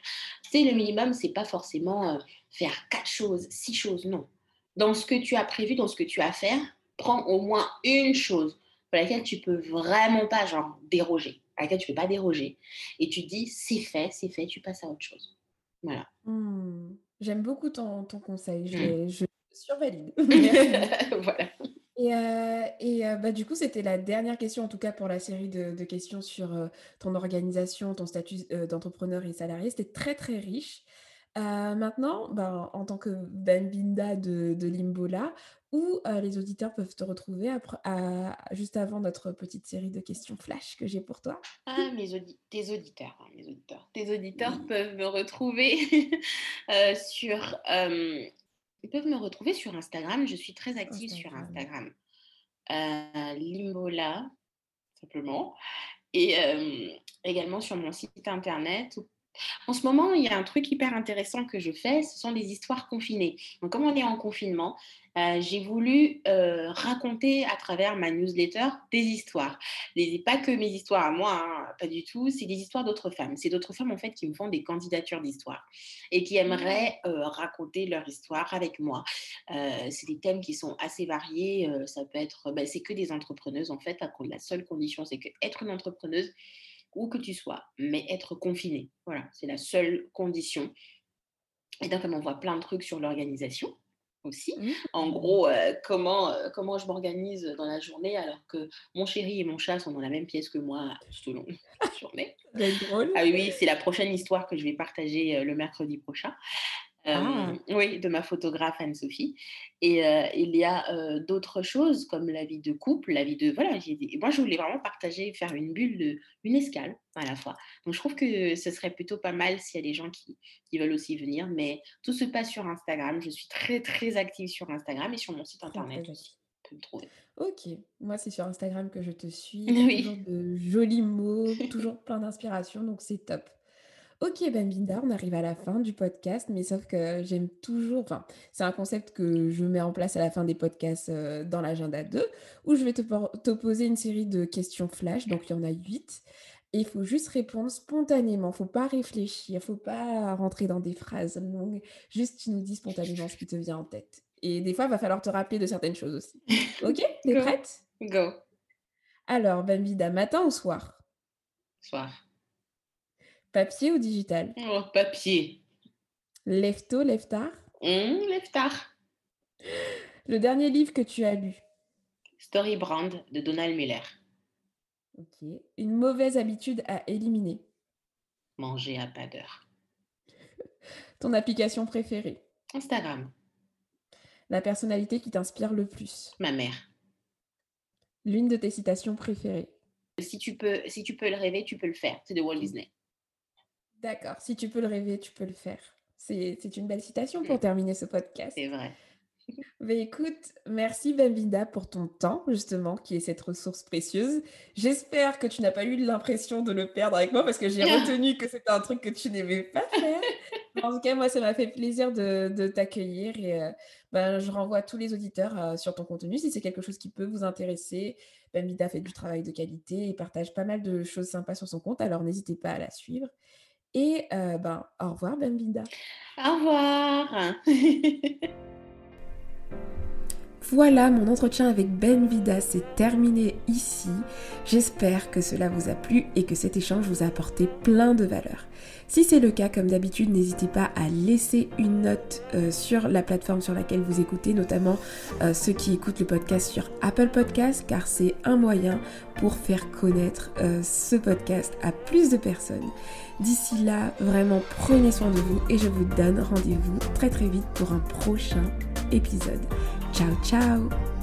C'est le minimum, c'est pas forcément euh, faire quatre choses, six choses, non. Dans ce que tu as prévu, dans ce que tu as à faire, prends au moins une chose pour laquelle tu peux vraiment pas genre déroger, à laquelle tu peux pas déroger, et tu dis c'est fait, c'est fait, tu passes à autre chose. Voilà. Mmh. J'aime beaucoup ton, ton conseil, je, mmh. je survalide. voilà. Et, euh, et euh, bah, du coup, c'était la dernière question, en tout cas pour la série de, de questions sur euh, ton organisation, ton statut d'entrepreneur et salarié. C'était très, très riche. maintenant, bah, en tant que Ben Binda de, de Limbola, où les auditeurs peuvent te retrouver après, à, juste avant notre petite série de questions flash que j'ai pour toi Ah, mes tes auditeurs, hein, mes auditeurs. Tes auditeurs peuvent me retrouver sur ils peuvent me retrouver sur Instagram. Je suis très active sur Instagram. Euh, Limbola, simplement. Et euh, également sur mon site internet en ce moment, il y a un truc hyper intéressant que je fais, ce sont des histoires confinées. Donc, comme on est en confinement, euh, j'ai voulu euh, raconter à travers ma newsletter des histoires. Les, pas que mes histoires à moi, hein, pas du tout, c'est des histoires d'autres femmes. C'est d'autres femmes en fait qui me font des candidatures d'histoire et qui aimeraient euh, raconter leur histoire avec moi. c'est des thèmes qui sont assez variés. ça peut être, ben, c'est que des entrepreneuses en fait. La seule condition, c'est que être une entrepreneuse, où que tu sois, mais être confiné. Voilà, c'est la seule condition. Et donc, on voit plein de trucs sur l'organisation aussi. Mmh. En gros, euh, comment, euh, comment je m'organise dans la journée alors que mon chéri et mon chat sont dans la même pièce que moi selon la journée. Ah oui, c'est la prochaine histoire que je vais partager euh, le mercredi prochain. Ah. Oui, de ma photographe Anne-Sophie. Et il y a d'autres choses comme la vie de couple, la vie de... Voilà, moi je voulais vraiment partager, faire une bulle, de, une escale à la fois. Donc je trouve que ce serait plutôt pas mal s'il y a des gens qui, qui, veulent aussi venir. Mais tout se passe sur Instagram. Je suis très très active sur Instagram et sur mon site internet aussi. Me trouver. Ok, moi c'est sur Instagram que je te suis. Oui. Toujours de jolis mots, toujours plein d'inspiration, donc c'est top. Ok, Bambinda, on arrive à la fin du podcast, mais sauf que j'aime toujours, enfin, c'est un concept que je mets en place à la fin des podcasts euh, dans l'agenda 2, où je vais te, poser une série de questions flash, donc il y en a 8, et il faut juste répondre spontanément, faut pas réfléchir, faut pas rentrer dans des phrases longues, juste tu nous dis spontanément ce qui te vient en tête. Et des fois, il va falloir te rappeler de certaines choses aussi. Ok, t'es prête? Go. Alors, Bambida, matin ou soir? Soir. Papier ou digital? Oh, Papier. Lève tôt, lève tard mmh, Lève tard. Le dernier livre que tu as lu? Story Brand de Donald Miller. Ok. Une mauvaise habitude à éliminer? Manger à pas d'heure. Ton application préférée? Instagram. La personnalité qui t'inspire le plus? Ma mère. L'une de tes citations préférées? Si tu, peux, si tu peux le rêver, tu peux le faire. C'est de Walt Disney. D'accord. Si tu peux le rêver, tu peux le faire. C'est une belle citation pour mmh. terminer ce podcast. C'est vrai. Mais écoute, merci Bambinda pour ton temps, justement, qui est cette ressource précieuse. J'espère que tu n'as pas eu l'impression de le perdre avec moi parce que j'ai retenu que c'était un truc que tu n'aimais pas faire. en tout cas, moi, ça m'a fait plaisir de, t'accueillir et euh, ben, je renvoie tous les auditeurs euh, sur ton contenu si c'est quelque chose qui peut vous intéresser. Bambinda fait du travail de qualité et partage pas mal de choses sympas sur son compte, alors n'hésitez pas à la suivre. Et euh, ben, au revoir, Bambinda. Au revoir. Voilà, mon entretien avec Ben Vida s'est terminé ici. J'espère que cela vous a plu et que cet échange vous a apporté plein de valeur. Si c'est le cas, comme d'habitude, n'hésitez pas à laisser une note euh, sur la plateforme sur laquelle vous écoutez, notamment euh, ceux qui écoutent le podcast sur Apple Podcast, car c'est un moyen pour faire connaître euh, ce podcast à plus de personnes. D'ici là, vraiment prenez soin de vous et je vous donne rendez-vous très très vite pour un prochain épisode. Ciao ciao